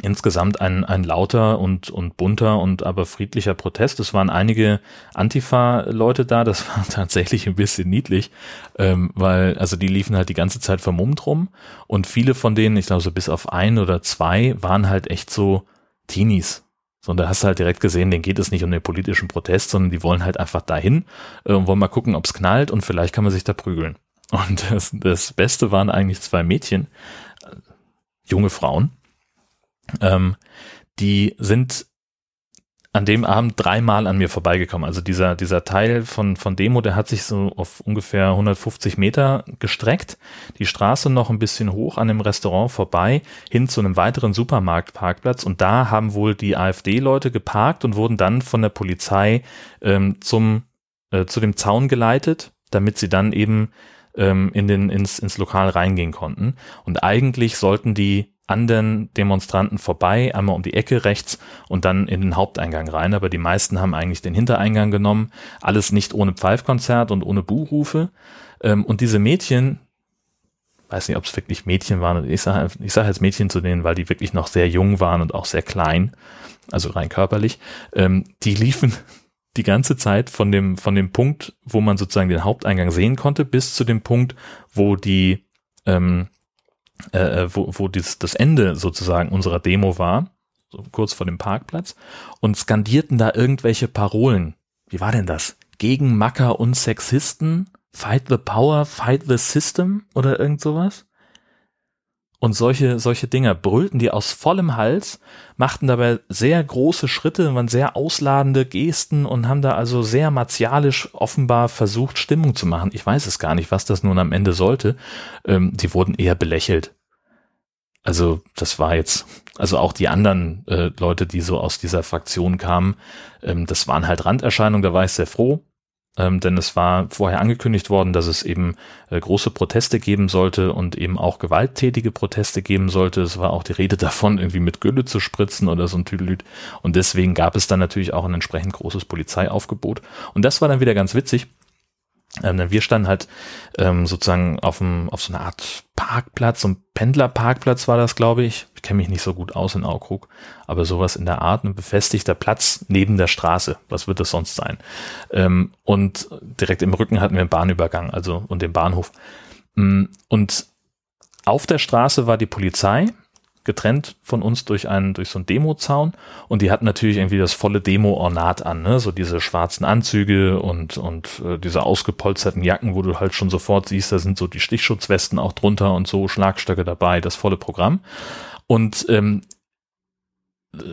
insgesamt ein, ein lauter und, und bunter und aber friedlicher Protest. Es waren einige Antifa-Leute da, das war tatsächlich ein bisschen niedlich, ähm, weil, also die liefen halt die ganze Zeit vermummt rum und viele von denen, ich glaube so bis auf ein oder zwei, waren halt echt so Teenies. So, und da hast du halt direkt gesehen, denen geht es nicht um den politischen Protest, sondern die wollen halt einfach dahin äh, und wollen mal gucken, ob es knallt und vielleicht kann man sich da prügeln. Und das, das Beste waren eigentlich zwei Mädchen, äh, junge Frauen, ähm, die sind an dem Abend dreimal an mir vorbeigekommen. Also dieser, dieser Teil von, von Demo, der hat sich so auf ungefähr 150 Meter gestreckt, die Straße noch ein bisschen hoch an dem Restaurant vorbei, hin zu einem weiteren Supermarktparkplatz und da haben wohl die AfD-Leute geparkt und wurden dann von der Polizei ähm, zum, äh, zu dem Zaun geleitet, damit sie dann eben ähm, in den, ins, ins Lokal reingehen konnten. Und eigentlich sollten die an den Demonstranten vorbei, einmal um die Ecke rechts und dann in den Haupteingang rein. Aber die meisten haben eigentlich den Hintereingang genommen. Alles nicht ohne Pfeifkonzert und ohne Buhrufe. Ähm, und diese Mädchen, weiß nicht, ob es wirklich Mädchen waren. Ich sage ich sag jetzt Mädchen zu denen, weil die wirklich noch sehr jung waren und auch sehr klein, also rein körperlich. Ähm, die liefen die ganze Zeit von dem, von dem Punkt, wo man sozusagen den Haupteingang sehen konnte, bis zu dem Punkt, wo die ähm, äh, äh, wo, wo dies, das Ende sozusagen unserer Demo war, so kurz vor dem Parkplatz, und skandierten da irgendwelche Parolen. Wie war denn das? Gegen Macker und Sexisten? Fight the Power, Fight the System oder irgend sowas? Und solche, solche Dinger brüllten die aus vollem Hals, machten dabei sehr große Schritte, waren sehr ausladende Gesten und haben da also sehr martialisch offenbar versucht, Stimmung zu machen. Ich weiß es gar nicht, was das nun am Ende sollte. Ähm, die wurden eher belächelt. Also das war jetzt, also auch die anderen äh, Leute, die so aus dieser Fraktion kamen, ähm, das waren halt Randerscheinungen, da war ich sehr froh ähm, denn es war vorher angekündigt worden, dass es eben äh, große Proteste geben sollte und eben auch gewalttätige Proteste geben sollte. Es war auch die Rede davon, irgendwie mit Gülle zu spritzen oder so ein Tüdelüt. Und deswegen gab es dann natürlich auch ein entsprechend großes Polizeiaufgebot. Und das war dann wieder ganz witzig, ähm, wir standen halt ähm, sozusagen auf, dem, auf so einer Art Parkplatz, so ein Pendlerparkplatz war das, glaube ich. Ich kenne mich nicht so gut aus in Aukrug, aber sowas in der Art, ein befestigter Platz neben der Straße. Was wird das sonst sein? Ähm, und direkt im Rücken hatten wir einen Bahnübergang, also und den Bahnhof. Mm, und auf der Straße war die Polizei, getrennt von uns durch einen, durch so einen Demo-Zaun und die hatten natürlich irgendwie das volle Demo-Ornat an, ne? so diese schwarzen Anzüge und, und äh, diese ausgepolsterten Jacken, wo du halt schon sofort siehst, da sind so die Stichschutzwesten auch drunter und so Schlagstöcke dabei, das volle Programm. Und ähm,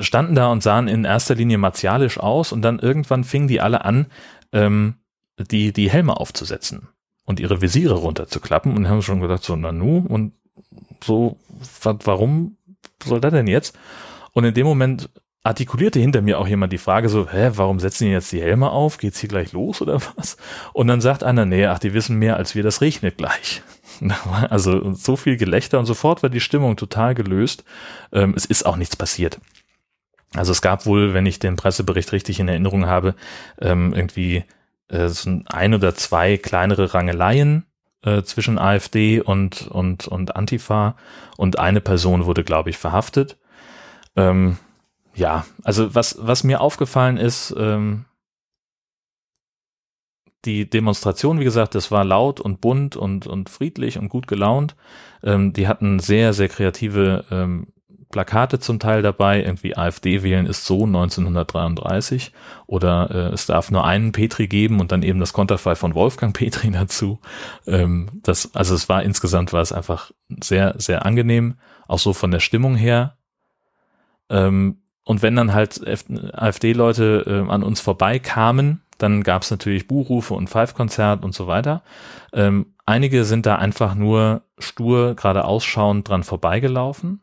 standen da und sahen in erster Linie martialisch aus und dann irgendwann fingen die alle an, ähm, die, die Helme aufzusetzen und ihre Visiere runterzuklappen und haben schon gedacht, so, Nanu, und so, warum soll das denn jetzt? Und in dem Moment artikulierte hinter mir auch jemand die Frage so, hä, warum setzen die jetzt die Helme auf? Geht's hier gleich los oder was? Und dann sagt einer, nee, ach, die wissen mehr als wir, das regnet gleich. Also so viel Gelächter und sofort war die Stimmung total gelöst. Ähm, es ist auch nichts passiert. Also es gab wohl, wenn ich den Pressebericht richtig in Erinnerung habe, ähm, irgendwie äh, ein oder zwei kleinere Rangeleien äh, zwischen AfD und, und, und Antifa und eine Person wurde, glaube ich, verhaftet. Ähm, ja, also was, was mir aufgefallen ist, ähm, die Demonstration, wie gesagt, das war laut und bunt und, und friedlich und gut gelaunt. Ähm, die hatten sehr, sehr kreative ähm, Plakate zum Teil dabei, irgendwie AfD wählen ist so 1933 oder äh, es darf nur einen Petri geben und dann eben das Konterfei von Wolfgang Petri dazu. Ähm, das, also es war insgesamt war es einfach sehr, sehr angenehm, auch so von der Stimmung her. Ähm, und wenn dann halt AfD-Leute äh, an uns vorbeikamen, dann gab es natürlich Buchrufe und Pfeifkonzert und so weiter. Ähm, einige sind da einfach nur stur gerade ausschauend dran vorbeigelaufen.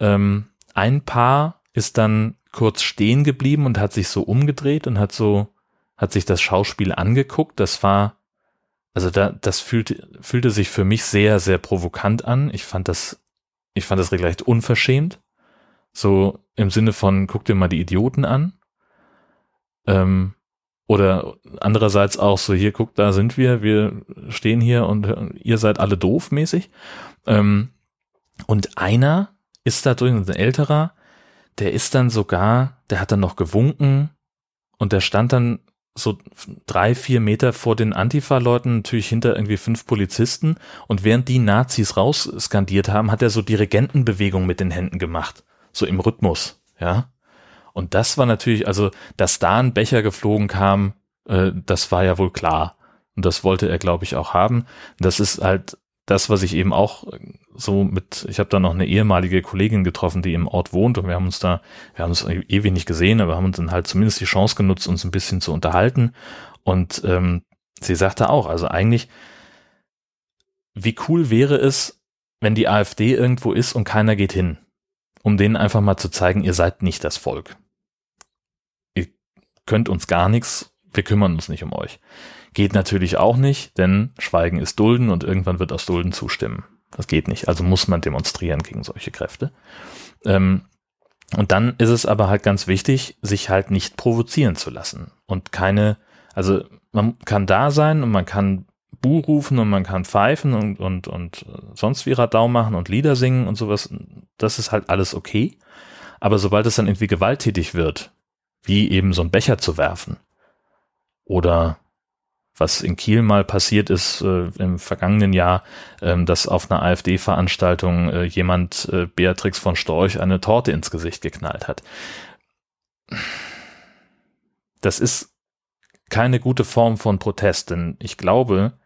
Ähm, ein Paar ist dann kurz stehen geblieben und hat sich so umgedreht und hat so, hat sich das Schauspiel angeguckt. Das war, also da, das fühlte, fühlte sich für mich sehr, sehr provokant an. Ich fand das, ich fand das regelrecht unverschämt. So im Sinne von, guck dir mal die Idioten an. Ähm, oder andererseits auch so, hier, guck, da sind wir, wir stehen hier und ihr seid alle doof mäßig. Ähm, und einer ist da drin, ein älterer, der ist dann sogar, der hat dann noch gewunken und der stand dann so drei, vier Meter vor den Antifa-Leuten, natürlich hinter irgendwie fünf Polizisten und während die Nazis rausskandiert haben, hat er so Dirigentenbewegung mit den Händen gemacht, so im Rhythmus, ja. Und das war natürlich, also, dass da ein Becher geflogen kam, äh, das war ja wohl klar. Und das wollte er, glaube ich, auch haben. Das ist halt das, was ich eben auch so mit, ich habe da noch eine ehemalige Kollegin getroffen, die im Ort wohnt und wir haben uns da, wir haben uns ewig nicht gesehen, aber haben uns dann halt zumindest die Chance genutzt, uns ein bisschen zu unterhalten. Und ähm, sie sagte auch, also eigentlich, wie cool wäre es, wenn die AfD irgendwo ist und keiner geht hin, um denen einfach mal zu zeigen, ihr seid nicht das Volk. Ihr könnt uns gar nichts, wir kümmern uns nicht um euch. Geht natürlich auch nicht, denn Schweigen ist Dulden und irgendwann wird aus Dulden zustimmen. Das geht nicht. Also muss man demonstrieren gegen solche Kräfte. Ähm, und dann ist es aber halt ganz wichtig, sich halt nicht provozieren zu lassen und keine, also man kann da sein und man kann Bu rufen und man kann pfeifen und, und, und sonst wie Radau machen und Lieder singen und sowas. Das ist halt alles okay. Aber sobald es dann irgendwie gewalttätig wird, wie eben so ein Becher zu werfen oder was in Kiel mal passiert ist äh, im vergangenen Jahr, ähm, dass auf einer AfD-Veranstaltung äh, jemand äh, Beatrix von Storch eine Torte ins Gesicht geknallt hat. Das ist keine gute Form von Protest, denn ich glaube,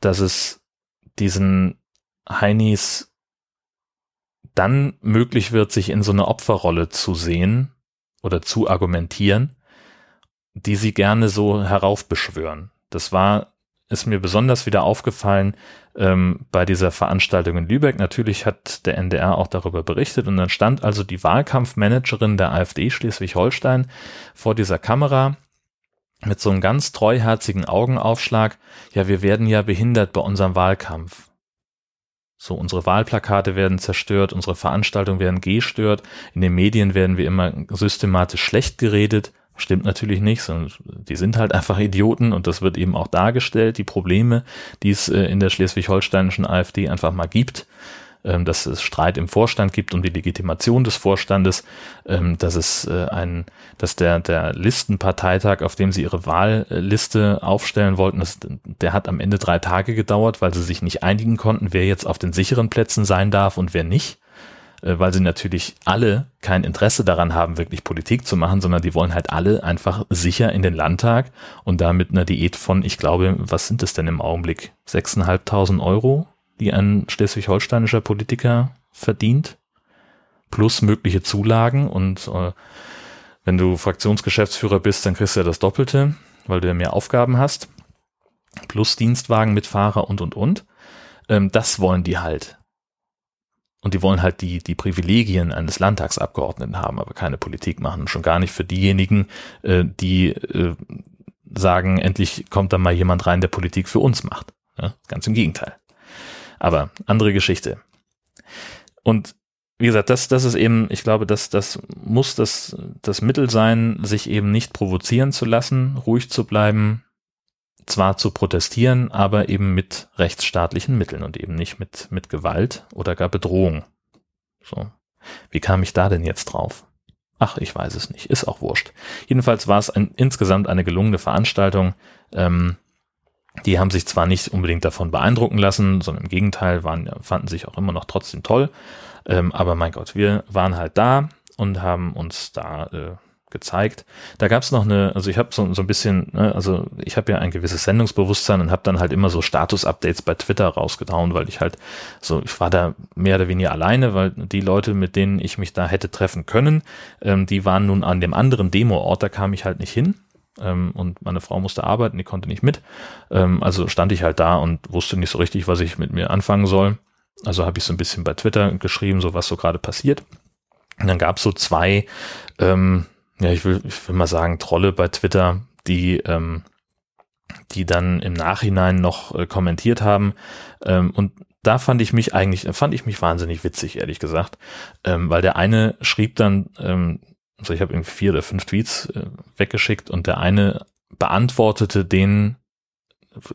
dass es diesen Heinis dann möglich wird, sich in so eine Opferrolle zu sehen oder zu argumentieren, die sie gerne so heraufbeschwören. Das war, ist mir besonders wieder aufgefallen ähm, bei dieser Veranstaltung in Lübeck. Natürlich hat der NDR auch darüber berichtet und dann stand also die Wahlkampfmanagerin der AfD Schleswig-Holstein vor dieser Kamera mit so einem ganz treuherzigen Augenaufschlag. Ja, wir werden ja behindert bei unserem Wahlkampf. So, unsere Wahlplakate werden zerstört, unsere Veranstaltungen werden gestört, in den Medien werden wir immer systematisch schlecht geredet. Stimmt natürlich nicht, sondern die sind halt einfach Idioten und das wird eben auch dargestellt, die Probleme, die es äh, in der schleswig-holsteinischen AfD einfach mal gibt, ähm, dass es Streit im Vorstand gibt um die Legitimation des Vorstandes, ähm, dass es äh, ein, dass der, der Listenparteitag, auf dem sie ihre Wahlliste aufstellen wollten, das, der hat am Ende drei Tage gedauert, weil sie sich nicht einigen konnten, wer jetzt auf den sicheren Plätzen sein darf und wer nicht. Äh, weil sie natürlich alle kein Interesse daran haben, wirklich Politik zu machen, sondern die wollen halt alle einfach sicher in den Landtag und da mit einer Diät von, ich glaube, was sind es denn im Augenblick? 6.500 Euro, die ein schleswig-holsteinischer Politiker verdient, plus mögliche Zulagen und äh, wenn du Fraktionsgeschäftsführer bist, dann kriegst du ja das Doppelte, weil du ja mehr Aufgaben hast, plus Dienstwagen mit Fahrer und und und. Ähm, das wollen die halt. Und die wollen halt die, die Privilegien eines Landtagsabgeordneten haben, aber keine Politik machen. Schon gar nicht für diejenigen, äh, die äh, sagen, endlich kommt da mal jemand rein, der Politik für uns macht. Ja, ganz im Gegenteil. Aber andere Geschichte. Und wie gesagt, das, das ist eben, ich glaube, das, das muss das, das Mittel sein, sich eben nicht provozieren zu lassen, ruhig zu bleiben, zwar zu protestieren, aber eben mit rechtsstaatlichen Mitteln und eben nicht mit, mit Gewalt oder gar Bedrohung. So. Wie kam ich da denn jetzt drauf? Ach, ich weiß es nicht. Ist auch wurscht. Jedenfalls war es ein, insgesamt eine gelungene Veranstaltung. Ähm, die haben sich zwar nicht unbedingt davon beeindrucken lassen, sondern im Gegenteil waren, fanden sich auch immer noch trotzdem toll. Ähm, aber mein Gott, wir waren halt da und haben uns da äh, gezeigt. Da gab es noch eine, also ich habe so, so ein bisschen, ne, also ich habe ja ein gewisses Sendungsbewusstsein und habe dann halt immer so Status-Updates bei Twitter rausgehauen, weil ich halt so, ich war da mehr oder weniger alleine, weil die Leute, mit denen ich mich da hätte treffen können, ähm, die waren nun an dem anderen Demo-Ort, da kam ich halt nicht hin. Ähm, und meine Frau musste arbeiten, die konnte nicht mit. Ähm, also stand ich halt da und wusste nicht so richtig, was ich mit mir anfangen soll. Also habe ich so ein bisschen bei Twitter geschrieben, so was so gerade passiert. Und dann gab es so zwei ähm, ja, ich will, ich will mal sagen, Trolle bei Twitter, die, ähm, die dann im Nachhinein noch äh, kommentiert haben. Ähm, und da fand ich mich eigentlich, fand ich mich wahnsinnig witzig, ehrlich gesagt. Ähm, weil der eine schrieb dann, ähm, also ich habe irgendwie vier oder fünf Tweets äh, weggeschickt und der eine beantwortete den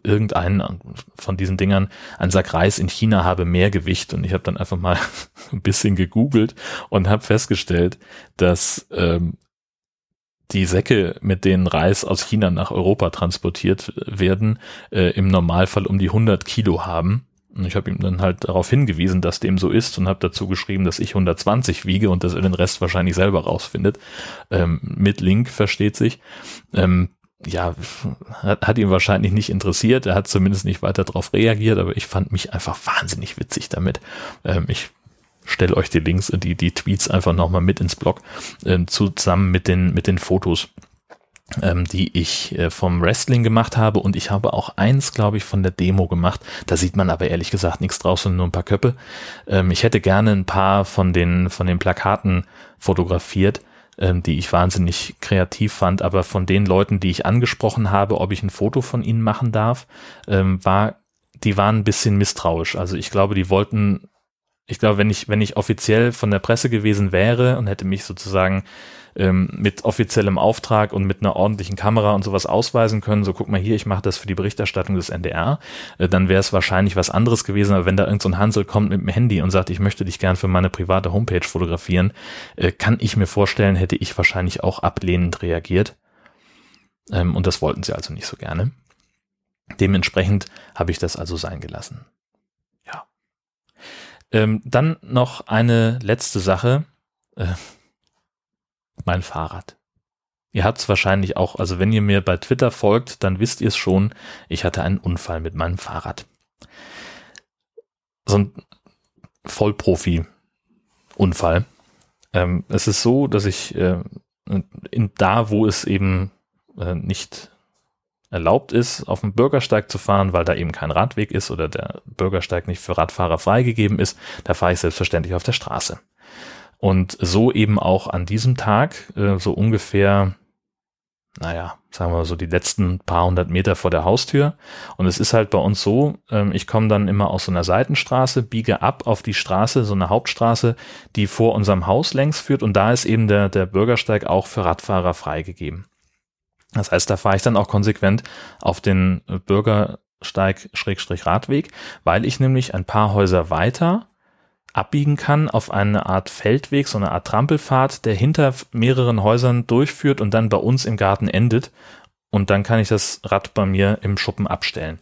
irgendeinen von diesen Dingern, ein Sack Reis in China habe mehr Gewicht und ich habe dann einfach mal ein bisschen gegoogelt und habe festgestellt, dass ähm, die Säcke, mit denen Reis aus China nach Europa transportiert werden, äh, im Normalfall um die 100 Kilo haben. Und ich habe ihm dann halt darauf hingewiesen, dass dem so ist und habe dazu geschrieben, dass ich 120 wiege und dass er den Rest wahrscheinlich selber rausfindet. Ähm, mit Link versteht sich. Ähm, ja, hat, hat ihn wahrscheinlich nicht interessiert. Er hat zumindest nicht weiter darauf reagiert, aber ich fand mich einfach wahnsinnig witzig damit. Ähm, ich stelle euch die Links, die, die Tweets einfach nochmal mit ins Blog, äh, zusammen mit den, mit den Fotos ähm, die ich äh, vom Wrestling gemacht habe und ich habe auch eins, glaube ich, von der Demo gemacht. Da sieht man aber ehrlich gesagt nichts draus, sondern nur ein paar Köpfe. Ähm, ich hätte gerne ein paar von den, von den Plakaten fotografiert, ähm, die ich wahnsinnig kreativ fand, aber von den Leuten, die ich angesprochen habe, ob ich ein Foto von ihnen machen darf, ähm, war, die waren ein bisschen misstrauisch. Also ich glaube, die wollten ich glaube, wenn ich, wenn ich offiziell von der Presse gewesen wäre und hätte mich sozusagen ähm, mit offiziellem Auftrag und mit einer ordentlichen Kamera und sowas ausweisen können, so guck mal hier, ich mache das für die Berichterstattung des NDR, äh, dann wäre es wahrscheinlich was anderes gewesen, aber wenn da irgendein so Hansel kommt mit dem Handy und sagt, ich möchte dich gern für meine private Homepage fotografieren, äh, kann ich mir vorstellen, hätte ich wahrscheinlich auch ablehnend reagiert. Ähm, und das wollten sie also nicht so gerne. Dementsprechend habe ich das also sein gelassen. Ähm, dann noch eine letzte Sache. Äh, mein Fahrrad. Ihr habt es wahrscheinlich auch, also wenn ihr mir bei Twitter folgt, dann wisst ihr es schon, ich hatte einen Unfall mit meinem Fahrrad. So ein Vollprofi-Unfall. Ähm, es ist so, dass ich äh, in, da, wo es eben äh, nicht erlaubt ist, auf dem Bürgersteig zu fahren, weil da eben kein Radweg ist oder der Bürgersteig nicht für Radfahrer freigegeben ist, da fahre ich selbstverständlich auf der Straße. Und so eben auch an diesem Tag, äh, so ungefähr, naja, sagen wir mal so die letzten paar hundert Meter vor der Haustür. Und es ist halt bei uns so, ähm, ich komme dann immer aus so einer Seitenstraße, biege ab auf die Straße, so eine Hauptstraße, die vor unserem Haus längs führt. Und da ist eben der, der Bürgersteig auch für Radfahrer freigegeben. Das heißt, da fahre ich dann auch konsequent auf den Bürgersteig Schrägstrich Radweg, weil ich nämlich ein paar Häuser weiter abbiegen kann auf eine Art Feldweg, so eine Art Trampelpfad, der hinter mehreren Häusern durchführt und dann bei uns im Garten endet. Und dann kann ich das Rad bei mir im Schuppen abstellen.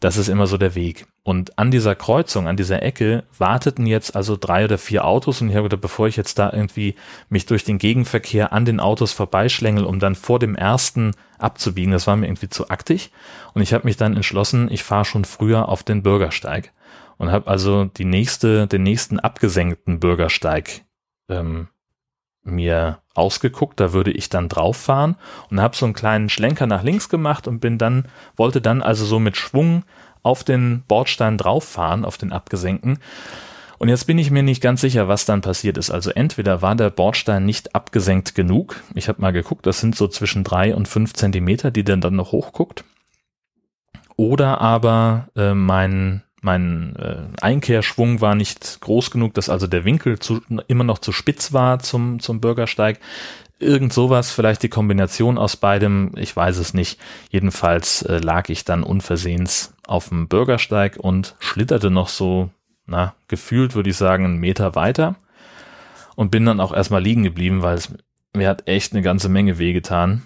Das ist immer so der Weg. Und an dieser Kreuzung, an dieser Ecke warteten jetzt also drei oder vier Autos und ich habe gedacht, bevor ich jetzt da irgendwie mich durch den Gegenverkehr an den Autos vorbeischlängel, um dann vor dem ersten abzubiegen, das war mir irgendwie zu aktig. Und ich habe mich dann entschlossen, ich fahre schon früher auf den Bürgersteig und habe also die nächste, den nächsten abgesenkten Bürgersteig ähm, mir ausgeguckt, da würde ich dann drauf fahren und habe so einen kleinen Schlenker nach links gemacht und bin dann, wollte dann also so mit Schwung auf den Bordstein drauf fahren, auf den abgesenkten. Und jetzt bin ich mir nicht ganz sicher, was dann passiert ist. Also entweder war der Bordstein nicht abgesenkt genug. Ich habe mal geguckt, das sind so zwischen drei und fünf Zentimeter, die der dann noch hochguckt. Oder aber äh, mein mein äh, Einkehrschwung war nicht groß genug, dass also der Winkel zu, immer noch zu spitz war zum, zum Bürgersteig. Irgend sowas, vielleicht die Kombination aus beidem, ich weiß es nicht. Jedenfalls äh, lag ich dann unversehens auf dem Bürgersteig und schlitterte noch so, na, gefühlt würde ich sagen, einen Meter weiter und bin dann auch erstmal liegen geblieben, weil es mir hat echt eine ganze Menge wehgetan.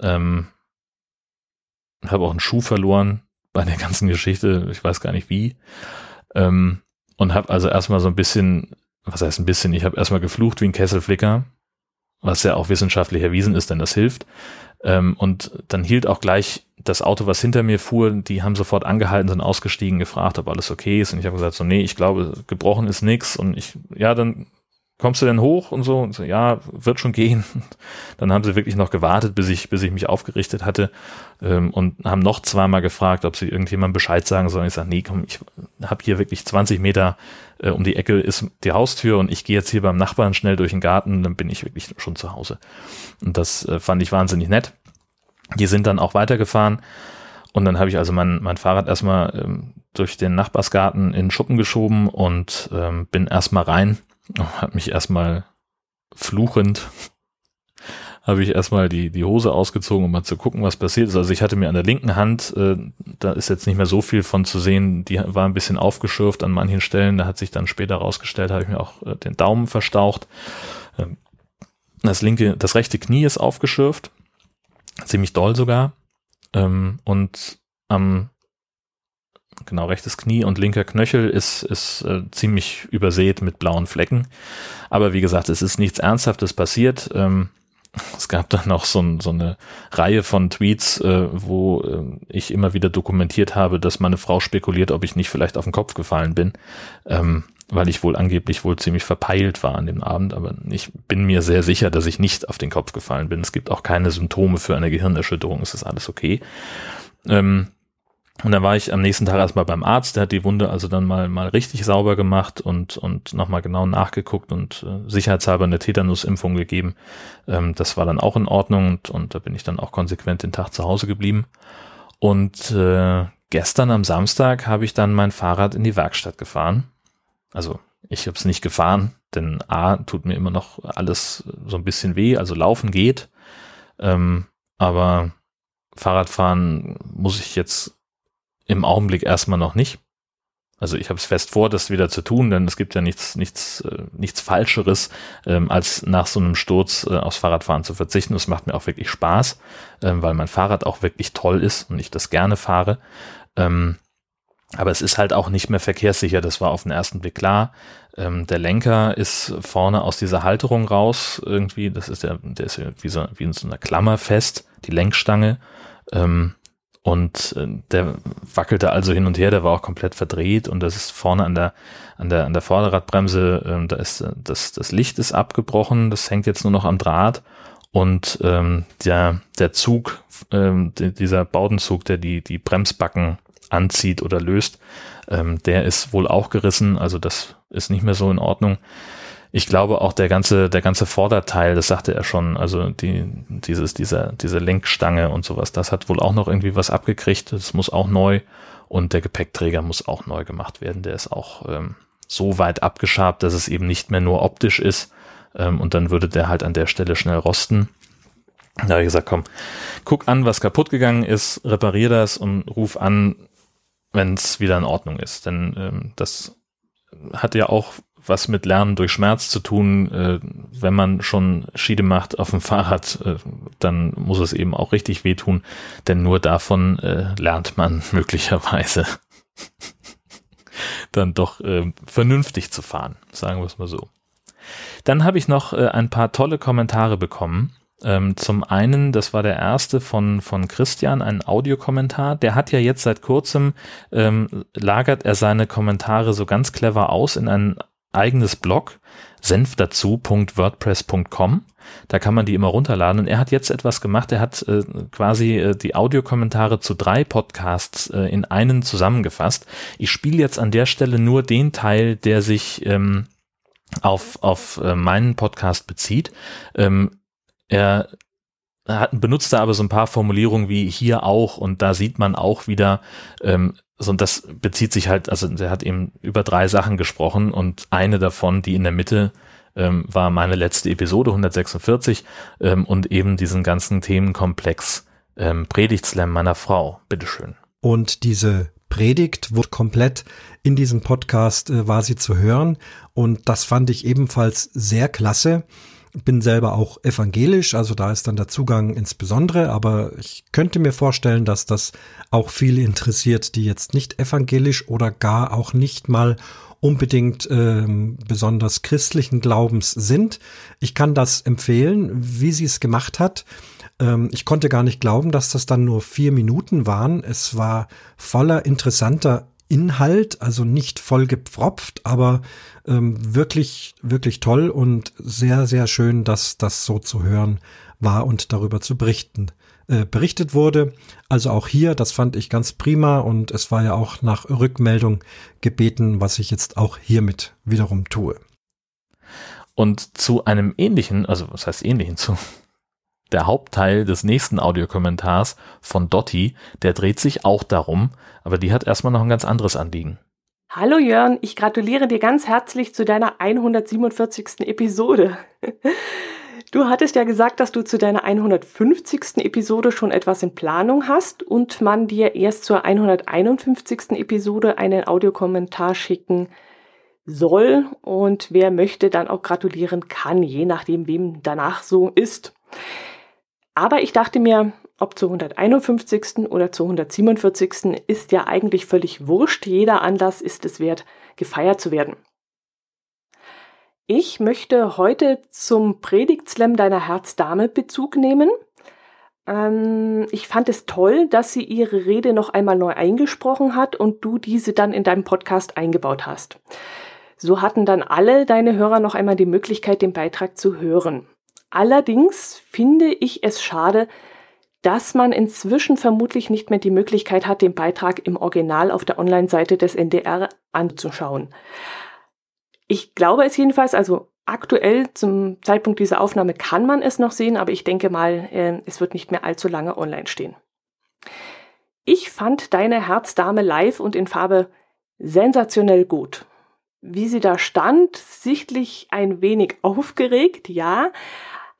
Ähm, habe auch einen Schuh verloren, bei der ganzen Geschichte, ich weiß gar nicht wie. Ähm, und habe also erstmal so ein bisschen, was heißt ein bisschen, ich habe erstmal geflucht wie ein Kesselflicker, was ja auch wissenschaftlich erwiesen ist, denn das hilft. Ähm, und dann hielt auch gleich das Auto, was hinter mir fuhr, die haben sofort angehalten, sind ausgestiegen, gefragt, ob alles okay ist. Und ich habe gesagt, so, nee, ich glaube, gebrochen ist nix. Und ich, ja, dann kommst du denn hoch und so? Und so, ja, wird schon gehen. Dann haben sie wirklich noch gewartet, bis ich, bis ich mich aufgerichtet hatte ähm, und haben noch zweimal gefragt, ob sie irgendjemandem Bescheid sagen sollen. Ich sage, nee, komm, ich habe hier wirklich 20 Meter äh, um die Ecke ist die Haustür und ich gehe jetzt hier beim Nachbarn schnell durch den Garten, dann bin ich wirklich schon zu Hause. Und das äh, fand ich wahnsinnig nett. Die sind dann auch weitergefahren. Und dann habe ich also mein, mein Fahrrad erstmal ähm, durch den Nachbarsgarten in Schuppen geschoben und ähm, bin erstmal rein hat mich erstmal fluchend habe ich erstmal die, die Hose ausgezogen, um mal zu gucken, was passiert ist. Also ich hatte mir an der linken Hand, äh, da ist jetzt nicht mehr so viel von zu sehen, die war ein bisschen aufgeschürft an manchen Stellen. Da hat sich dann später rausgestellt, habe ich mir auch äh, den Daumen verstaucht. Ähm, das linke, das rechte Knie ist aufgeschürft, ziemlich doll sogar. Ähm, und am genau, rechtes Knie und linker Knöchel ist, ist äh, ziemlich übersät mit blauen Flecken. Aber wie gesagt, es ist nichts Ernsthaftes passiert. Ähm, es gab dann noch so, so eine Reihe von Tweets, äh, wo äh, ich immer wieder dokumentiert habe, dass meine Frau spekuliert, ob ich nicht vielleicht auf den Kopf gefallen bin, ähm, weil ich wohl angeblich wohl ziemlich verpeilt war an dem Abend. Aber ich bin mir sehr sicher, dass ich nicht auf den Kopf gefallen bin. Es gibt auch keine Symptome für eine Gehirnerschütterung. Es ist alles okay. Ähm, und dann war ich am nächsten Tag erstmal beim Arzt, der hat die Wunde also dann mal, mal richtig sauber gemacht und, und nochmal genau nachgeguckt und äh, sicherheitshalber eine Tetanusimpfung gegeben. Ähm, das war dann auch in Ordnung und, und da bin ich dann auch konsequent den Tag zu Hause geblieben. Und äh, gestern am Samstag habe ich dann mein Fahrrad in die Werkstatt gefahren. Also ich habe es nicht gefahren, denn A tut mir immer noch alles so ein bisschen weh, also laufen geht. Ähm, aber Fahrradfahren muss ich jetzt im Augenblick erstmal noch nicht. Also ich habe es fest vor, das wieder zu tun, denn es gibt ja nichts, nichts, äh, nichts Falscheres, ähm, als nach so einem Sturz äh, aufs Fahrradfahren zu verzichten. Das macht mir auch wirklich Spaß, ähm, weil mein Fahrrad auch wirklich toll ist und ich das gerne fahre. Ähm, aber es ist halt auch nicht mehr verkehrssicher, das war auf den ersten Blick klar. Ähm, der Lenker ist vorne aus dieser Halterung raus, irgendwie, das ist der, der ist wie so, wie in so einer Klammer fest, die Lenkstange. Ähm, und äh, der wackelte also hin und her, der war auch komplett verdreht und das ist vorne an der, an der, an der Vorderradbremse, ähm, da ist äh, das, das Licht ist abgebrochen, das hängt jetzt nur noch am Draht und ähm, der, der Zug, ähm, dieser Baudenzug, der die, die Bremsbacken anzieht oder löst, ähm, der ist wohl auch gerissen, also das ist nicht mehr so in Ordnung ich glaube auch der ganze, der ganze Vorderteil, das sagte er schon, also die, dieses, dieser, diese Lenkstange und sowas, das hat wohl auch noch irgendwie was abgekriegt. Das muss auch neu und der Gepäckträger muss auch neu gemacht werden. Der ist auch ähm, so weit abgeschabt, dass es eben nicht mehr nur optisch ist. Ähm, und dann würde der halt an der Stelle schnell rosten. Da habe ich gesagt, komm, guck an, was kaputt gegangen ist, reparier das und ruf an, wenn es wieder in Ordnung ist. Denn ähm, das hat ja auch was mit Lernen durch Schmerz zu tun. Äh, wenn man schon Schiede macht auf dem Fahrrad, äh, dann muss es eben auch richtig wehtun, denn nur davon äh, lernt man möglicherweise dann doch äh, vernünftig zu fahren, sagen wir es mal so. Dann habe ich noch äh, ein paar tolle Kommentare bekommen. Ähm, zum einen, das war der erste von, von Christian, ein Audiokommentar. Der hat ja jetzt seit kurzem, ähm, lagert er seine Kommentare so ganz clever aus in einen eigenes Blog, senfdazu.wordpress.com. Da kann man die immer runterladen. Und er hat jetzt etwas gemacht. Er hat äh, quasi äh, die Audiokommentare zu drei Podcasts äh, in einen zusammengefasst. Ich spiele jetzt an der Stelle nur den Teil, der sich ähm, auf, auf äh, meinen Podcast bezieht. Ähm, er benutzt da aber so ein paar Formulierungen wie hier auch und da sieht man auch wieder, ähm, so, und das bezieht sich halt, also der hat eben über drei Sachen gesprochen und eine davon, die in der Mitte ähm, war meine letzte Episode 146 ähm, und eben diesen ganzen Themenkomplex ähm, Predigtslam meiner Frau. Bitteschön. Und diese Predigt wurde komplett in diesem Podcast äh, war sie zu hören und das fand ich ebenfalls sehr klasse bin selber auch evangelisch, also da ist dann der Zugang insbesondere, aber ich könnte mir vorstellen, dass das auch viele interessiert, die jetzt nicht evangelisch oder gar auch nicht mal unbedingt ähm, besonders christlichen Glaubens sind. Ich kann das empfehlen, wie sie es gemacht hat. Ähm, ich konnte gar nicht glauben, dass das dann nur vier Minuten waren. Es war voller interessanter Inhalt, also nicht voll gepfropft, aber ähm, wirklich, wirklich toll und sehr, sehr schön, dass das so zu hören war und darüber zu berichten äh, berichtet wurde. Also auch hier, das fand ich ganz prima und es war ja auch nach Rückmeldung gebeten, was ich jetzt auch hiermit wiederum tue. Und zu einem ähnlichen, also was heißt ähnlichen, zu der Hauptteil des nächsten Audiokommentars von Dotti, der dreht sich auch darum, aber die hat erstmal noch ein ganz anderes Anliegen. Hallo Jörn, ich gratuliere dir ganz herzlich zu deiner 147. Episode. Du hattest ja gesagt, dass du zu deiner 150. Episode schon etwas in Planung hast und man dir erst zur 151. Episode einen Audiokommentar schicken soll und wer möchte dann auch gratulieren kann, je nachdem, wem danach so ist. Aber ich dachte mir, ob zur 151. oder zur 147. ist ja eigentlich völlig wurscht. Jeder Anlass ist es wert, gefeiert zu werden. Ich möchte heute zum Predigtslam deiner Herzdame Bezug nehmen. Ähm, ich fand es toll, dass sie ihre Rede noch einmal neu eingesprochen hat und du diese dann in deinem Podcast eingebaut hast. So hatten dann alle deine Hörer noch einmal die Möglichkeit, den Beitrag zu hören. Allerdings finde ich es schade, dass man inzwischen vermutlich nicht mehr die Möglichkeit hat, den Beitrag im Original auf der Online-Seite des NDR anzuschauen. Ich glaube es jedenfalls, also aktuell zum Zeitpunkt dieser Aufnahme kann man es noch sehen, aber ich denke mal, äh, es wird nicht mehr allzu lange online stehen. Ich fand deine Herzdame live und in Farbe sensationell gut. Wie sie da stand, sichtlich ein wenig aufgeregt, ja,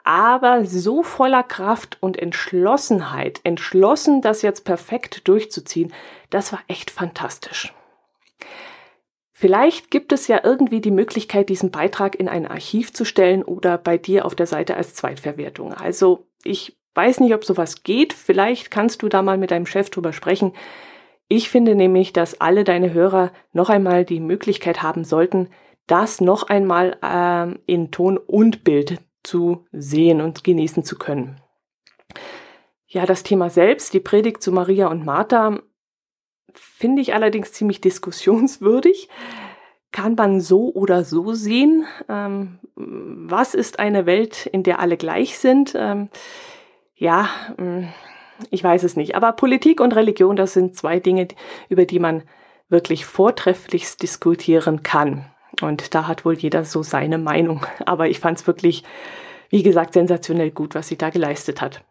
aber so voller Kraft und Entschlossenheit, entschlossen, das jetzt perfekt durchzuziehen, das war echt fantastisch. Vielleicht gibt es ja irgendwie die Möglichkeit, diesen Beitrag in ein Archiv zu stellen oder bei dir auf der Seite als Zweitverwertung. Also ich weiß nicht, ob sowas geht. Vielleicht kannst du da mal mit deinem Chef drüber sprechen. Ich finde nämlich, dass alle deine Hörer noch einmal die Möglichkeit haben sollten, das noch einmal ähm, in Ton und Bild zu sehen und genießen zu können. Ja, das Thema selbst, die Predigt zu Maria und Martha, finde ich allerdings ziemlich diskussionswürdig. Kann man so oder so sehen? Ähm, was ist eine Welt, in der alle gleich sind? Ähm, ja, hm, ich weiß es nicht. Aber Politik und Religion, das sind zwei Dinge, über die man wirklich vortrefflichst diskutieren kann. Und da hat wohl jeder so seine Meinung. Aber ich fand es wirklich, wie gesagt, sensationell gut, was sie da geleistet hat.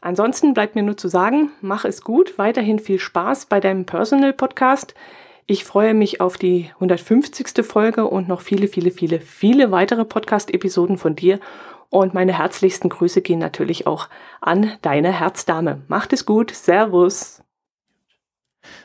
Ansonsten bleibt mir nur zu sagen, mach es gut, weiterhin viel Spaß bei deinem Personal Podcast. Ich freue mich auf die 150. Folge und noch viele, viele, viele, viele weitere Podcast-Episoden von dir. Und meine herzlichsten Grüße gehen natürlich auch an deine Herzdame. Macht es gut. Servus.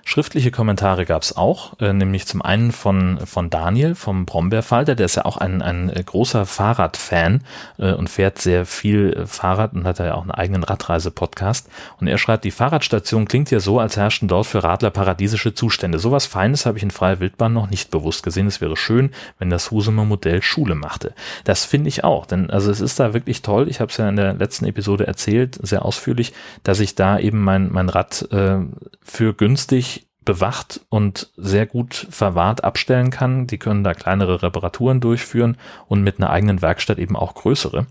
Schriftliche Kommentare gab es auch, äh, nämlich zum einen von, von Daniel vom Brombeerfalter, der ist ja auch ein, ein äh, großer Fahrradfan äh, und fährt sehr viel äh, Fahrrad und hat ja auch einen eigenen Radreise-Podcast. Und er schreibt, die Fahrradstation klingt ja so, als herrschten dort für Radler paradiesische Zustände. Sowas Feines habe ich in freier Wildbahn noch nicht bewusst gesehen. Es wäre schön, wenn das Husumer Modell Schule machte. Das finde ich auch, denn also es ist da wirklich toll. Ich habe es ja in der letzten Episode erzählt, sehr ausführlich, dass ich da eben mein, mein Rad äh, für günstig bewacht und sehr gut verwahrt abstellen kann. Die können da kleinere Reparaturen durchführen und mit einer eigenen Werkstatt eben auch größere.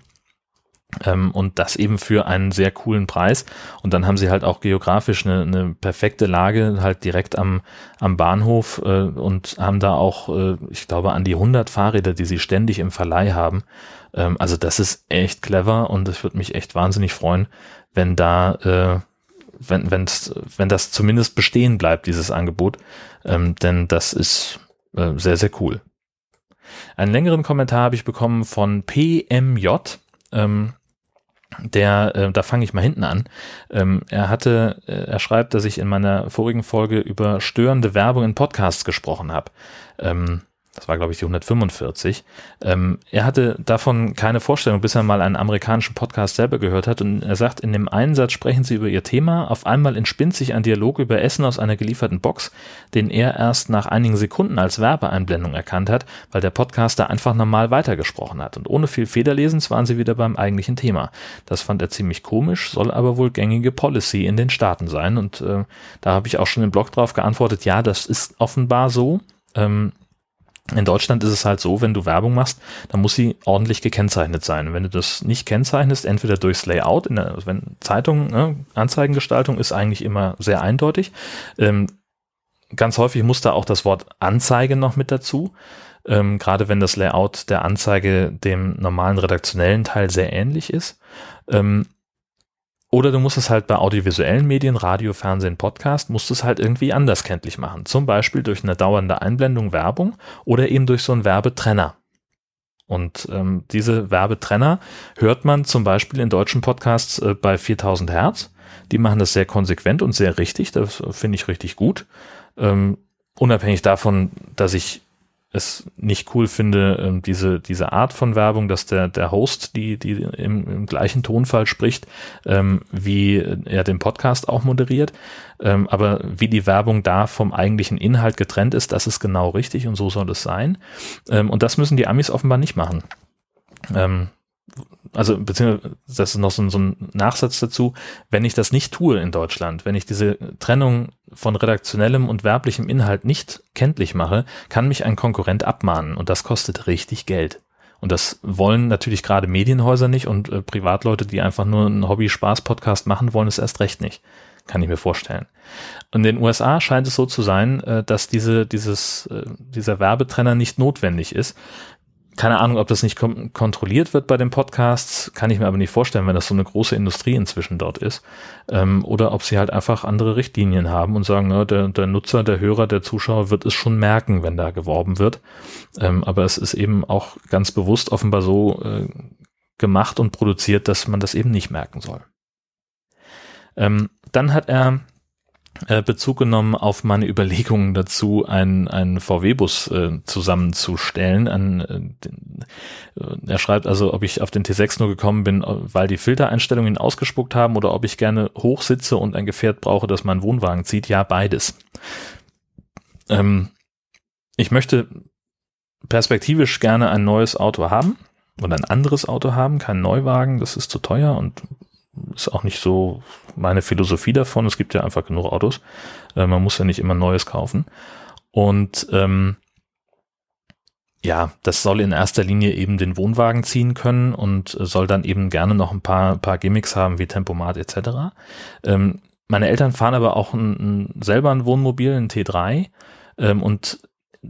Ähm, und das eben für einen sehr coolen Preis. Und dann haben sie halt auch geografisch eine, eine perfekte Lage, halt direkt am, am Bahnhof äh, und haben da auch, äh, ich glaube, an die 100 Fahrräder, die sie ständig im Verleih haben. Ähm, also das ist echt clever und es würde mich echt wahnsinnig freuen, wenn da äh, wenn, wenn's, wenn das zumindest bestehen bleibt, dieses Angebot, ähm, denn das ist äh, sehr, sehr cool. Einen längeren Kommentar habe ich bekommen von PMJ. Ähm, der, äh, da fange ich mal hinten an. Ähm, er hatte, äh, er schreibt, dass ich in meiner vorigen Folge über störende Werbung in Podcasts gesprochen habe. Ähm, das war glaube ich die 145, ähm, er hatte davon keine Vorstellung, bis er mal einen amerikanischen Podcast selber gehört hat. Und er sagt, in dem einen Satz sprechen sie über ihr Thema, auf einmal entspinnt sich ein Dialog über Essen aus einer gelieferten Box, den er erst nach einigen Sekunden als Werbeeinblendung erkannt hat, weil der Podcaster einfach normal weitergesprochen hat. Und ohne viel Federlesens waren sie wieder beim eigentlichen Thema. Das fand er ziemlich komisch, soll aber wohl gängige Policy in den Staaten sein. Und äh, da habe ich auch schon im Blog drauf geantwortet, ja, das ist offenbar so. Ähm, in Deutschland ist es halt so, wenn du Werbung machst, dann muss sie ordentlich gekennzeichnet sein. wenn du das nicht kennzeichnest, entweder durchs Layout, in der, also wenn Zeitung, ne, Anzeigengestaltung ist eigentlich immer sehr eindeutig. Ähm, ganz häufig muss da auch das Wort Anzeige noch mit dazu. Ähm, gerade wenn das Layout der Anzeige dem normalen redaktionellen Teil sehr ähnlich ist. Ähm, oder du musst es halt bei audiovisuellen Medien, Radio, Fernsehen, Podcast, musst es halt irgendwie anders kenntlich machen. Zum Beispiel durch eine dauernde Einblendung Werbung oder eben durch so einen Werbetrenner. Und ähm, diese Werbetrenner hört man zum Beispiel in deutschen Podcasts äh, bei 4000 Hertz. Die machen das sehr konsequent und sehr richtig. Das finde ich richtig gut. Ähm, unabhängig davon, dass ich es nicht cool finde, ähm, diese, diese Art von Werbung, dass der, der Host die, die im, im gleichen Tonfall spricht, ähm, wie er den Podcast auch moderiert. Ähm, aber wie die Werbung da vom eigentlichen Inhalt getrennt ist, das ist genau richtig und so soll es sein. Ähm, und das müssen die Amis offenbar nicht machen. Also beziehungsweise das ist noch so, so, ein Nachsatz dazu, wenn ich das nicht tue in Deutschland, wenn ich diese Trennung von redaktionellem und werblichem Inhalt nicht kenntlich mache, kann mich ein Konkurrent abmahnen und das kostet richtig Geld. Und das wollen natürlich gerade Medienhäuser nicht und äh, Privatleute, die einfach nur einen Hobby-Spaß-Podcast machen, wollen es erst recht nicht. Kann ich mir vorstellen. In den USA scheint es so zu sein, äh, dass diese, dieses, äh, dieser Werbetrenner nicht notwendig ist, keine Ahnung, ob das nicht kontrolliert wird bei den Podcasts, kann ich mir aber nicht vorstellen, wenn das so eine große Industrie inzwischen dort ist. Ähm, oder ob sie halt einfach andere Richtlinien haben und sagen, na, der, der Nutzer, der Hörer, der Zuschauer wird es schon merken, wenn da geworben wird. Ähm, aber es ist eben auch ganz bewusst offenbar so äh, gemacht und produziert, dass man das eben nicht merken soll. Ähm, dann hat er Bezug genommen auf meine Überlegungen dazu, einen, einen VW-Bus äh, zusammenzustellen. An, äh, äh, er schreibt also, ob ich auf den T6 nur gekommen bin, weil die Filtereinstellungen ihn ausgespuckt haben oder ob ich gerne hochsitze und ein Gefährt brauche, das meinen Wohnwagen zieht. Ja, beides. Ähm, ich möchte perspektivisch gerne ein neues Auto haben oder ein anderes Auto haben, kein Neuwagen, das ist zu teuer und ist auch nicht so meine Philosophie davon. Es gibt ja einfach genug Autos. Äh, man muss ja nicht immer Neues kaufen. Und ähm, ja, das soll in erster Linie eben den Wohnwagen ziehen können und soll dann eben gerne noch ein paar, paar Gimmicks haben wie Tempomat etc. Ähm, meine Eltern fahren aber auch ein, ein, selber ein Wohnmobil, ein T3 ähm, und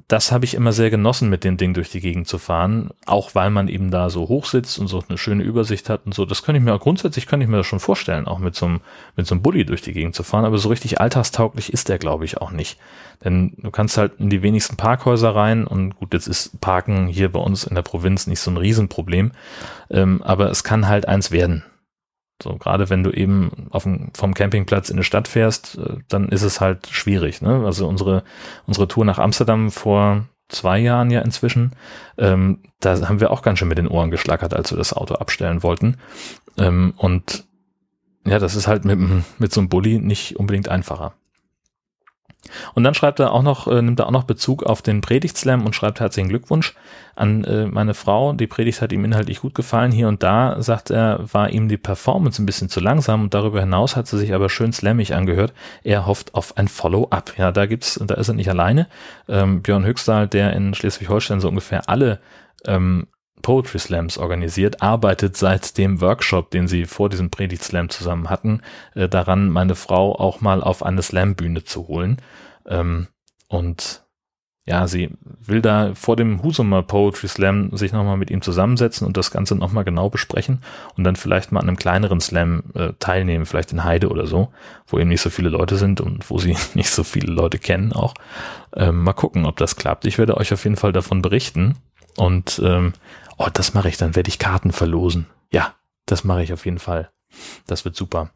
das habe ich immer sehr genossen, mit dem Ding durch die Gegend zu fahren, auch weil man eben da so hoch sitzt und so eine schöne Übersicht hat und so. Das könnte ich mir auch grundsätzlich könnte ich mir das schon vorstellen, auch mit so einem mit so einem Bulli durch die Gegend zu fahren. Aber so richtig alltagstauglich ist der, glaube ich, auch nicht. Denn du kannst halt in die wenigsten Parkhäuser rein und gut, jetzt ist Parken hier bei uns in der Provinz nicht so ein Riesenproblem, ähm, aber es kann halt eins werden. So, gerade wenn du eben auf dem, vom Campingplatz in eine Stadt fährst, äh, dann ist es halt schwierig. Ne? Also unsere, unsere Tour nach Amsterdam vor zwei Jahren ja inzwischen, ähm, da haben wir auch ganz schön mit den Ohren geschlackert, als wir das Auto abstellen wollten. Ähm, und ja, das ist halt mit, mit so einem Bulli nicht unbedingt einfacher. Und dann schreibt er auch noch, äh, nimmt er auch noch Bezug auf den Predigtslam und schreibt herzlichen Glückwunsch an äh, meine Frau. Die Predigt hat ihm inhaltlich gut gefallen. Hier und da, sagt er, war ihm die Performance ein bisschen zu langsam und darüber hinaus hat sie sich aber schön slammig angehört. Er hofft auf ein Follow-up. Ja, da gibt's, da ist er nicht alleine. Ähm, Björn Höchstahl, der in Schleswig-Holstein so ungefähr alle ähm, Poetry Slams organisiert, arbeitet seit dem Workshop, den sie vor diesem Predigt Slam zusammen hatten, äh, daran, meine Frau auch mal auf eine Slam-Bühne zu holen. Ähm, und ja, sie will da vor dem Husumer Poetry Slam sich nochmal mit ihm zusammensetzen und das Ganze nochmal genau besprechen und dann vielleicht mal an einem kleineren Slam äh, teilnehmen, vielleicht in Heide oder so, wo eben nicht so viele Leute sind und wo sie nicht so viele Leute kennen auch. Ähm, mal gucken, ob das klappt. Ich werde euch auf jeden Fall davon berichten und ähm, oh, das mache ich, dann werde ich Karten verlosen. Ja, das mache ich auf jeden Fall. Das wird super.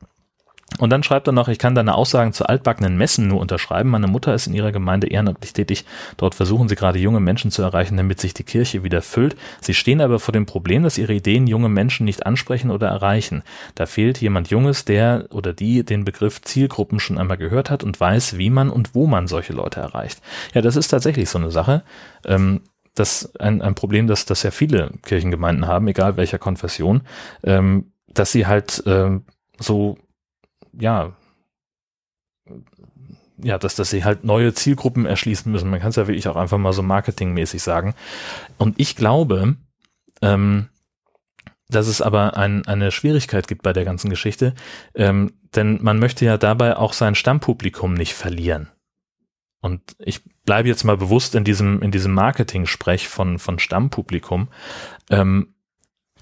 Und dann schreibt er noch, ich kann deine Aussagen zu altbackenen Messen nur unterschreiben. Meine Mutter ist in ihrer Gemeinde ehrenamtlich tätig. Dort versuchen sie gerade junge Menschen zu erreichen, damit sich die Kirche wieder füllt. Sie stehen aber vor dem Problem, dass ihre Ideen junge Menschen nicht ansprechen oder erreichen. Da fehlt jemand Junges, der oder die den Begriff Zielgruppen schon einmal gehört hat und weiß, wie man und wo man solche Leute erreicht. Ja, das ist tatsächlich so eine Sache. Ähm, das ein, ein Problem, das, das ja viele Kirchengemeinden haben, egal welcher Konfession, ähm, dass sie halt ähm, so ja, ja, dass, dass sie halt neue Zielgruppen erschließen müssen. Man kann es ja wirklich auch einfach mal so marketingmäßig sagen. Und ich glaube, ähm, dass es aber ein, eine Schwierigkeit gibt bei der ganzen Geschichte, ähm, denn man möchte ja dabei auch sein Stammpublikum nicht verlieren. Und ich bleibe jetzt mal bewusst in diesem, in diesem Marketing-Sprech von, von Stammpublikum. Ähm,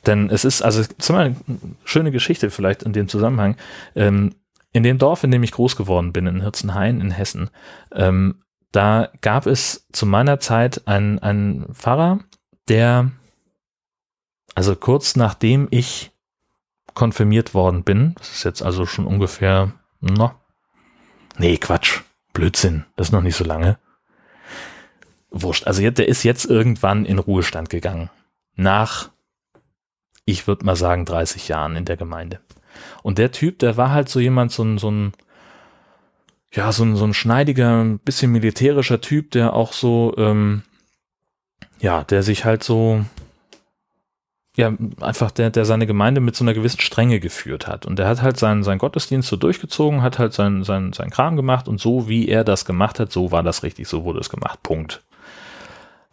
denn es ist, also, zum eine schöne Geschichte vielleicht in dem Zusammenhang. Ähm, in dem Dorf, in dem ich groß geworden bin, in Hirzenhain in Hessen, ähm, da gab es zu meiner Zeit einen, einen Pfarrer, der, also kurz nachdem ich konfirmiert worden bin, das ist jetzt also schon ungefähr, no, nee, Quatsch, Blödsinn, das ist noch nicht so lange. Wurscht, also jetzt, der ist jetzt irgendwann in Ruhestand gegangen. Nach, ich würde mal sagen, 30 Jahren in der Gemeinde. Und der Typ, der war halt so jemand, so ein, so ein, ja, so ein, so ein schneidiger, ein bisschen militärischer Typ, der auch so, ähm, ja, der sich halt so, ja, einfach der, der seine Gemeinde mit so einer gewissen Strenge geführt hat. Und der hat halt seinen, seinen Gottesdienst so durchgezogen, hat halt sein, sein, sein Kram gemacht und so wie er das gemacht hat, so war das richtig, so wurde es gemacht. Punkt.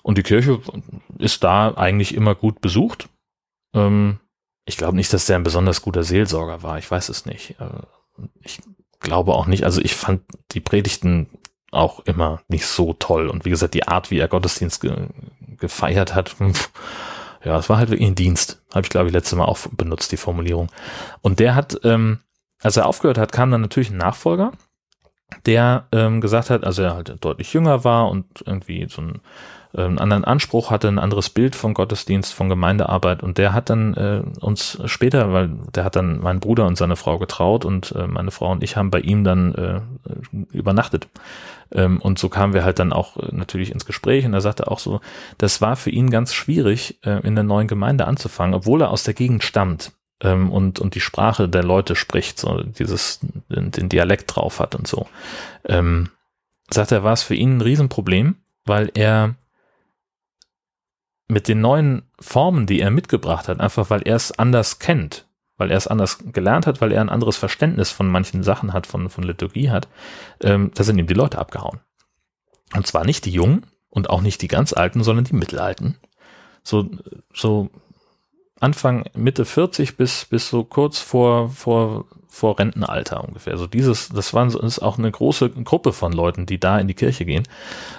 Und die Kirche ist da eigentlich immer gut besucht. Ähm, ich glaube nicht, dass der ein besonders guter Seelsorger war. Ich weiß es nicht. Äh, ich glaube auch nicht. Also ich fand die Predigten auch immer nicht so toll. Und wie gesagt, die Art, wie er Gottesdienst ge gefeiert hat, ja, es war halt wirklich ein Dienst. Habe ich, glaube ich, letztes Mal auch benutzt, die Formulierung. Und der hat, ähm, als er aufgehört hat, kam dann natürlich ein Nachfolger, der ähm, gesagt hat, also er halt deutlich jünger war und irgendwie so ein äh, einen anderen Anspruch hatte, ein anderes Bild von Gottesdienst, von Gemeindearbeit und der hat dann äh, uns später, weil der hat dann meinen Bruder und seine Frau getraut und äh, meine Frau und ich haben bei ihm dann äh, übernachtet. Ähm, und so kamen wir halt dann auch äh, natürlich ins Gespräch und er sagte auch so, das war für ihn ganz schwierig, äh, in der neuen Gemeinde anzufangen, obwohl er aus der Gegend stammt ähm, und, und die Sprache der Leute spricht, so dieses, den, den Dialekt drauf hat und so. Ähm, sagt er, war es für ihn ein Riesenproblem, weil er mit den neuen Formen, die er mitgebracht hat, einfach weil er es anders kennt, weil er es anders gelernt hat, weil er ein anderes Verständnis von manchen Sachen hat, von, von Liturgie hat, ähm, da sind ihm die Leute abgehauen. Und zwar nicht die Jungen und auch nicht die ganz Alten, sondern die Mittelalten. So, so Anfang, Mitte 40 bis, bis so kurz vor, vor vor Rentenalter ungefähr. Also dieses, das waren so, ist auch eine große Gruppe von Leuten, die da in die Kirche gehen.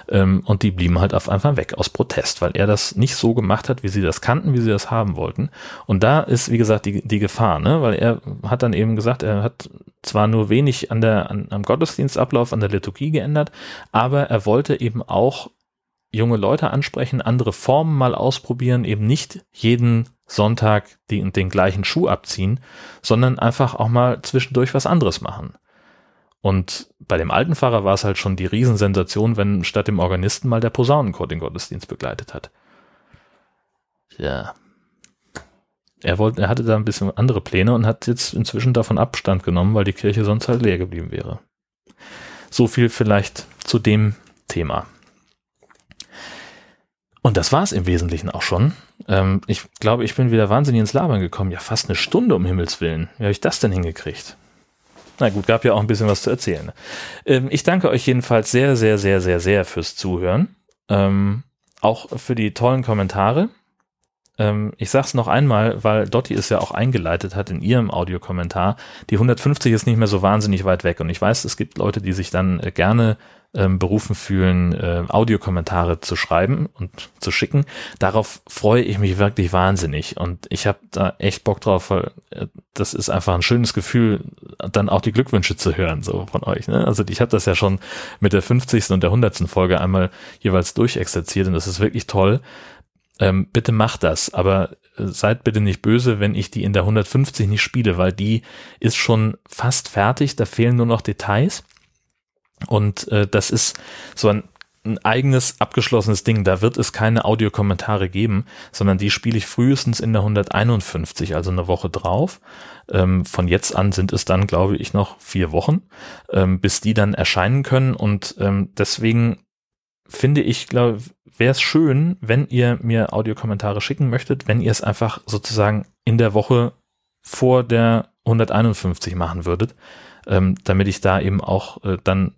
Ähm, und die blieben halt auf einfach weg aus Protest, weil er das nicht so gemacht hat, wie sie das kannten, wie sie das haben wollten. Und da ist, wie gesagt, die, die Gefahr, ne? Weil er hat dann eben gesagt, er hat zwar nur wenig an der, an, am Gottesdienstablauf, an der Liturgie geändert, aber er wollte eben auch junge Leute ansprechen, andere Formen mal ausprobieren, eben nicht jeden Sonntag die, den gleichen Schuh abziehen, sondern einfach auch mal zwischendurch was anderes machen. Und bei dem alten Pfarrer war es halt schon die Riesensensation, wenn statt dem Organisten mal der Posaunenchor den Gottesdienst begleitet hat. Ja. Er wollte, er hatte da ein bisschen andere Pläne und hat jetzt inzwischen davon Abstand genommen, weil die Kirche sonst halt leer geblieben wäre. So viel vielleicht zu dem Thema. Und das war es im Wesentlichen auch schon. Ähm, ich glaube, ich bin wieder wahnsinnig ins Labern gekommen. Ja, fast eine Stunde, um Himmels Willen. Wie habe ich das denn hingekriegt? Na gut, gab ja auch ein bisschen was zu erzählen. Ähm, ich danke euch jedenfalls sehr, sehr, sehr, sehr, sehr fürs Zuhören. Ähm, auch für die tollen Kommentare. Ähm, ich sag's noch einmal, weil Dotti es ja auch eingeleitet hat in ihrem Audiokommentar. Die 150 ist nicht mehr so wahnsinnig weit weg. Und ich weiß, es gibt Leute, die sich dann äh, gerne ähm, berufen fühlen, äh, Audiokommentare zu schreiben und zu schicken. Darauf freue ich mich wirklich wahnsinnig und ich habe da echt Bock drauf, weil äh, das ist einfach ein schönes Gefühl, dann auch die Glückwünsche zu hören so von euch. Ne? Also ich habe das ja schon mit der 50. und der 100. Folge einmal jeweils durchexerziert und das ist wirklich toll. Ähm, bitte macht das, aber äh, seid bitte nicht böse, wenn ich die in der 150 nicht spiele, weil die ist schon fast fertig, da fehlen nur noch Details. Und äh, das ist so ein, ein eigenes abgeschlossenes Ding. Da wird es keine Audiokommentare geben, sondern die spiele ich frühestens in der 151, also eine Woche drauf. Ähm, von jetzt an sind es dann, glaube ich, noch vier Wochen, ähm, bis die dann erscheinen können. Und ähm, deswegen finde ich, glaube wäre es schön, wenn ihr mir Audiokommentare schicken möchtet, wenn ihr es einfach sozusagen in der Woche vor der 151 machen würdet, ähm, damit ich da eben auch äh, dann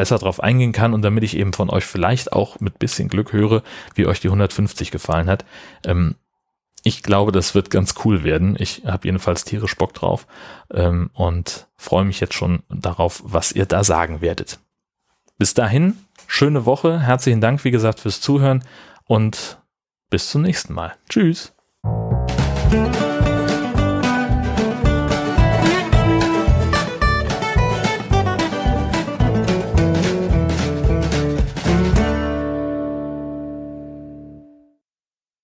besser drauf eingehen kann und damit ich eben von euch vielleicht auch mit bisschen Glück höre, wie euch die 150 gefallen hat. Ähm, ich glaube, das wird ganz cool werden. Ich habe jedenfalls tierisch Bock drauf ähm, und freue mich jetzt schon darauf, was ihr da sagen werdet. Bis dahin, schöne Woche. Herzlichen Dank, wie gesagt, fürs Zuhören und bis zum nächsten Mal. Tschüss.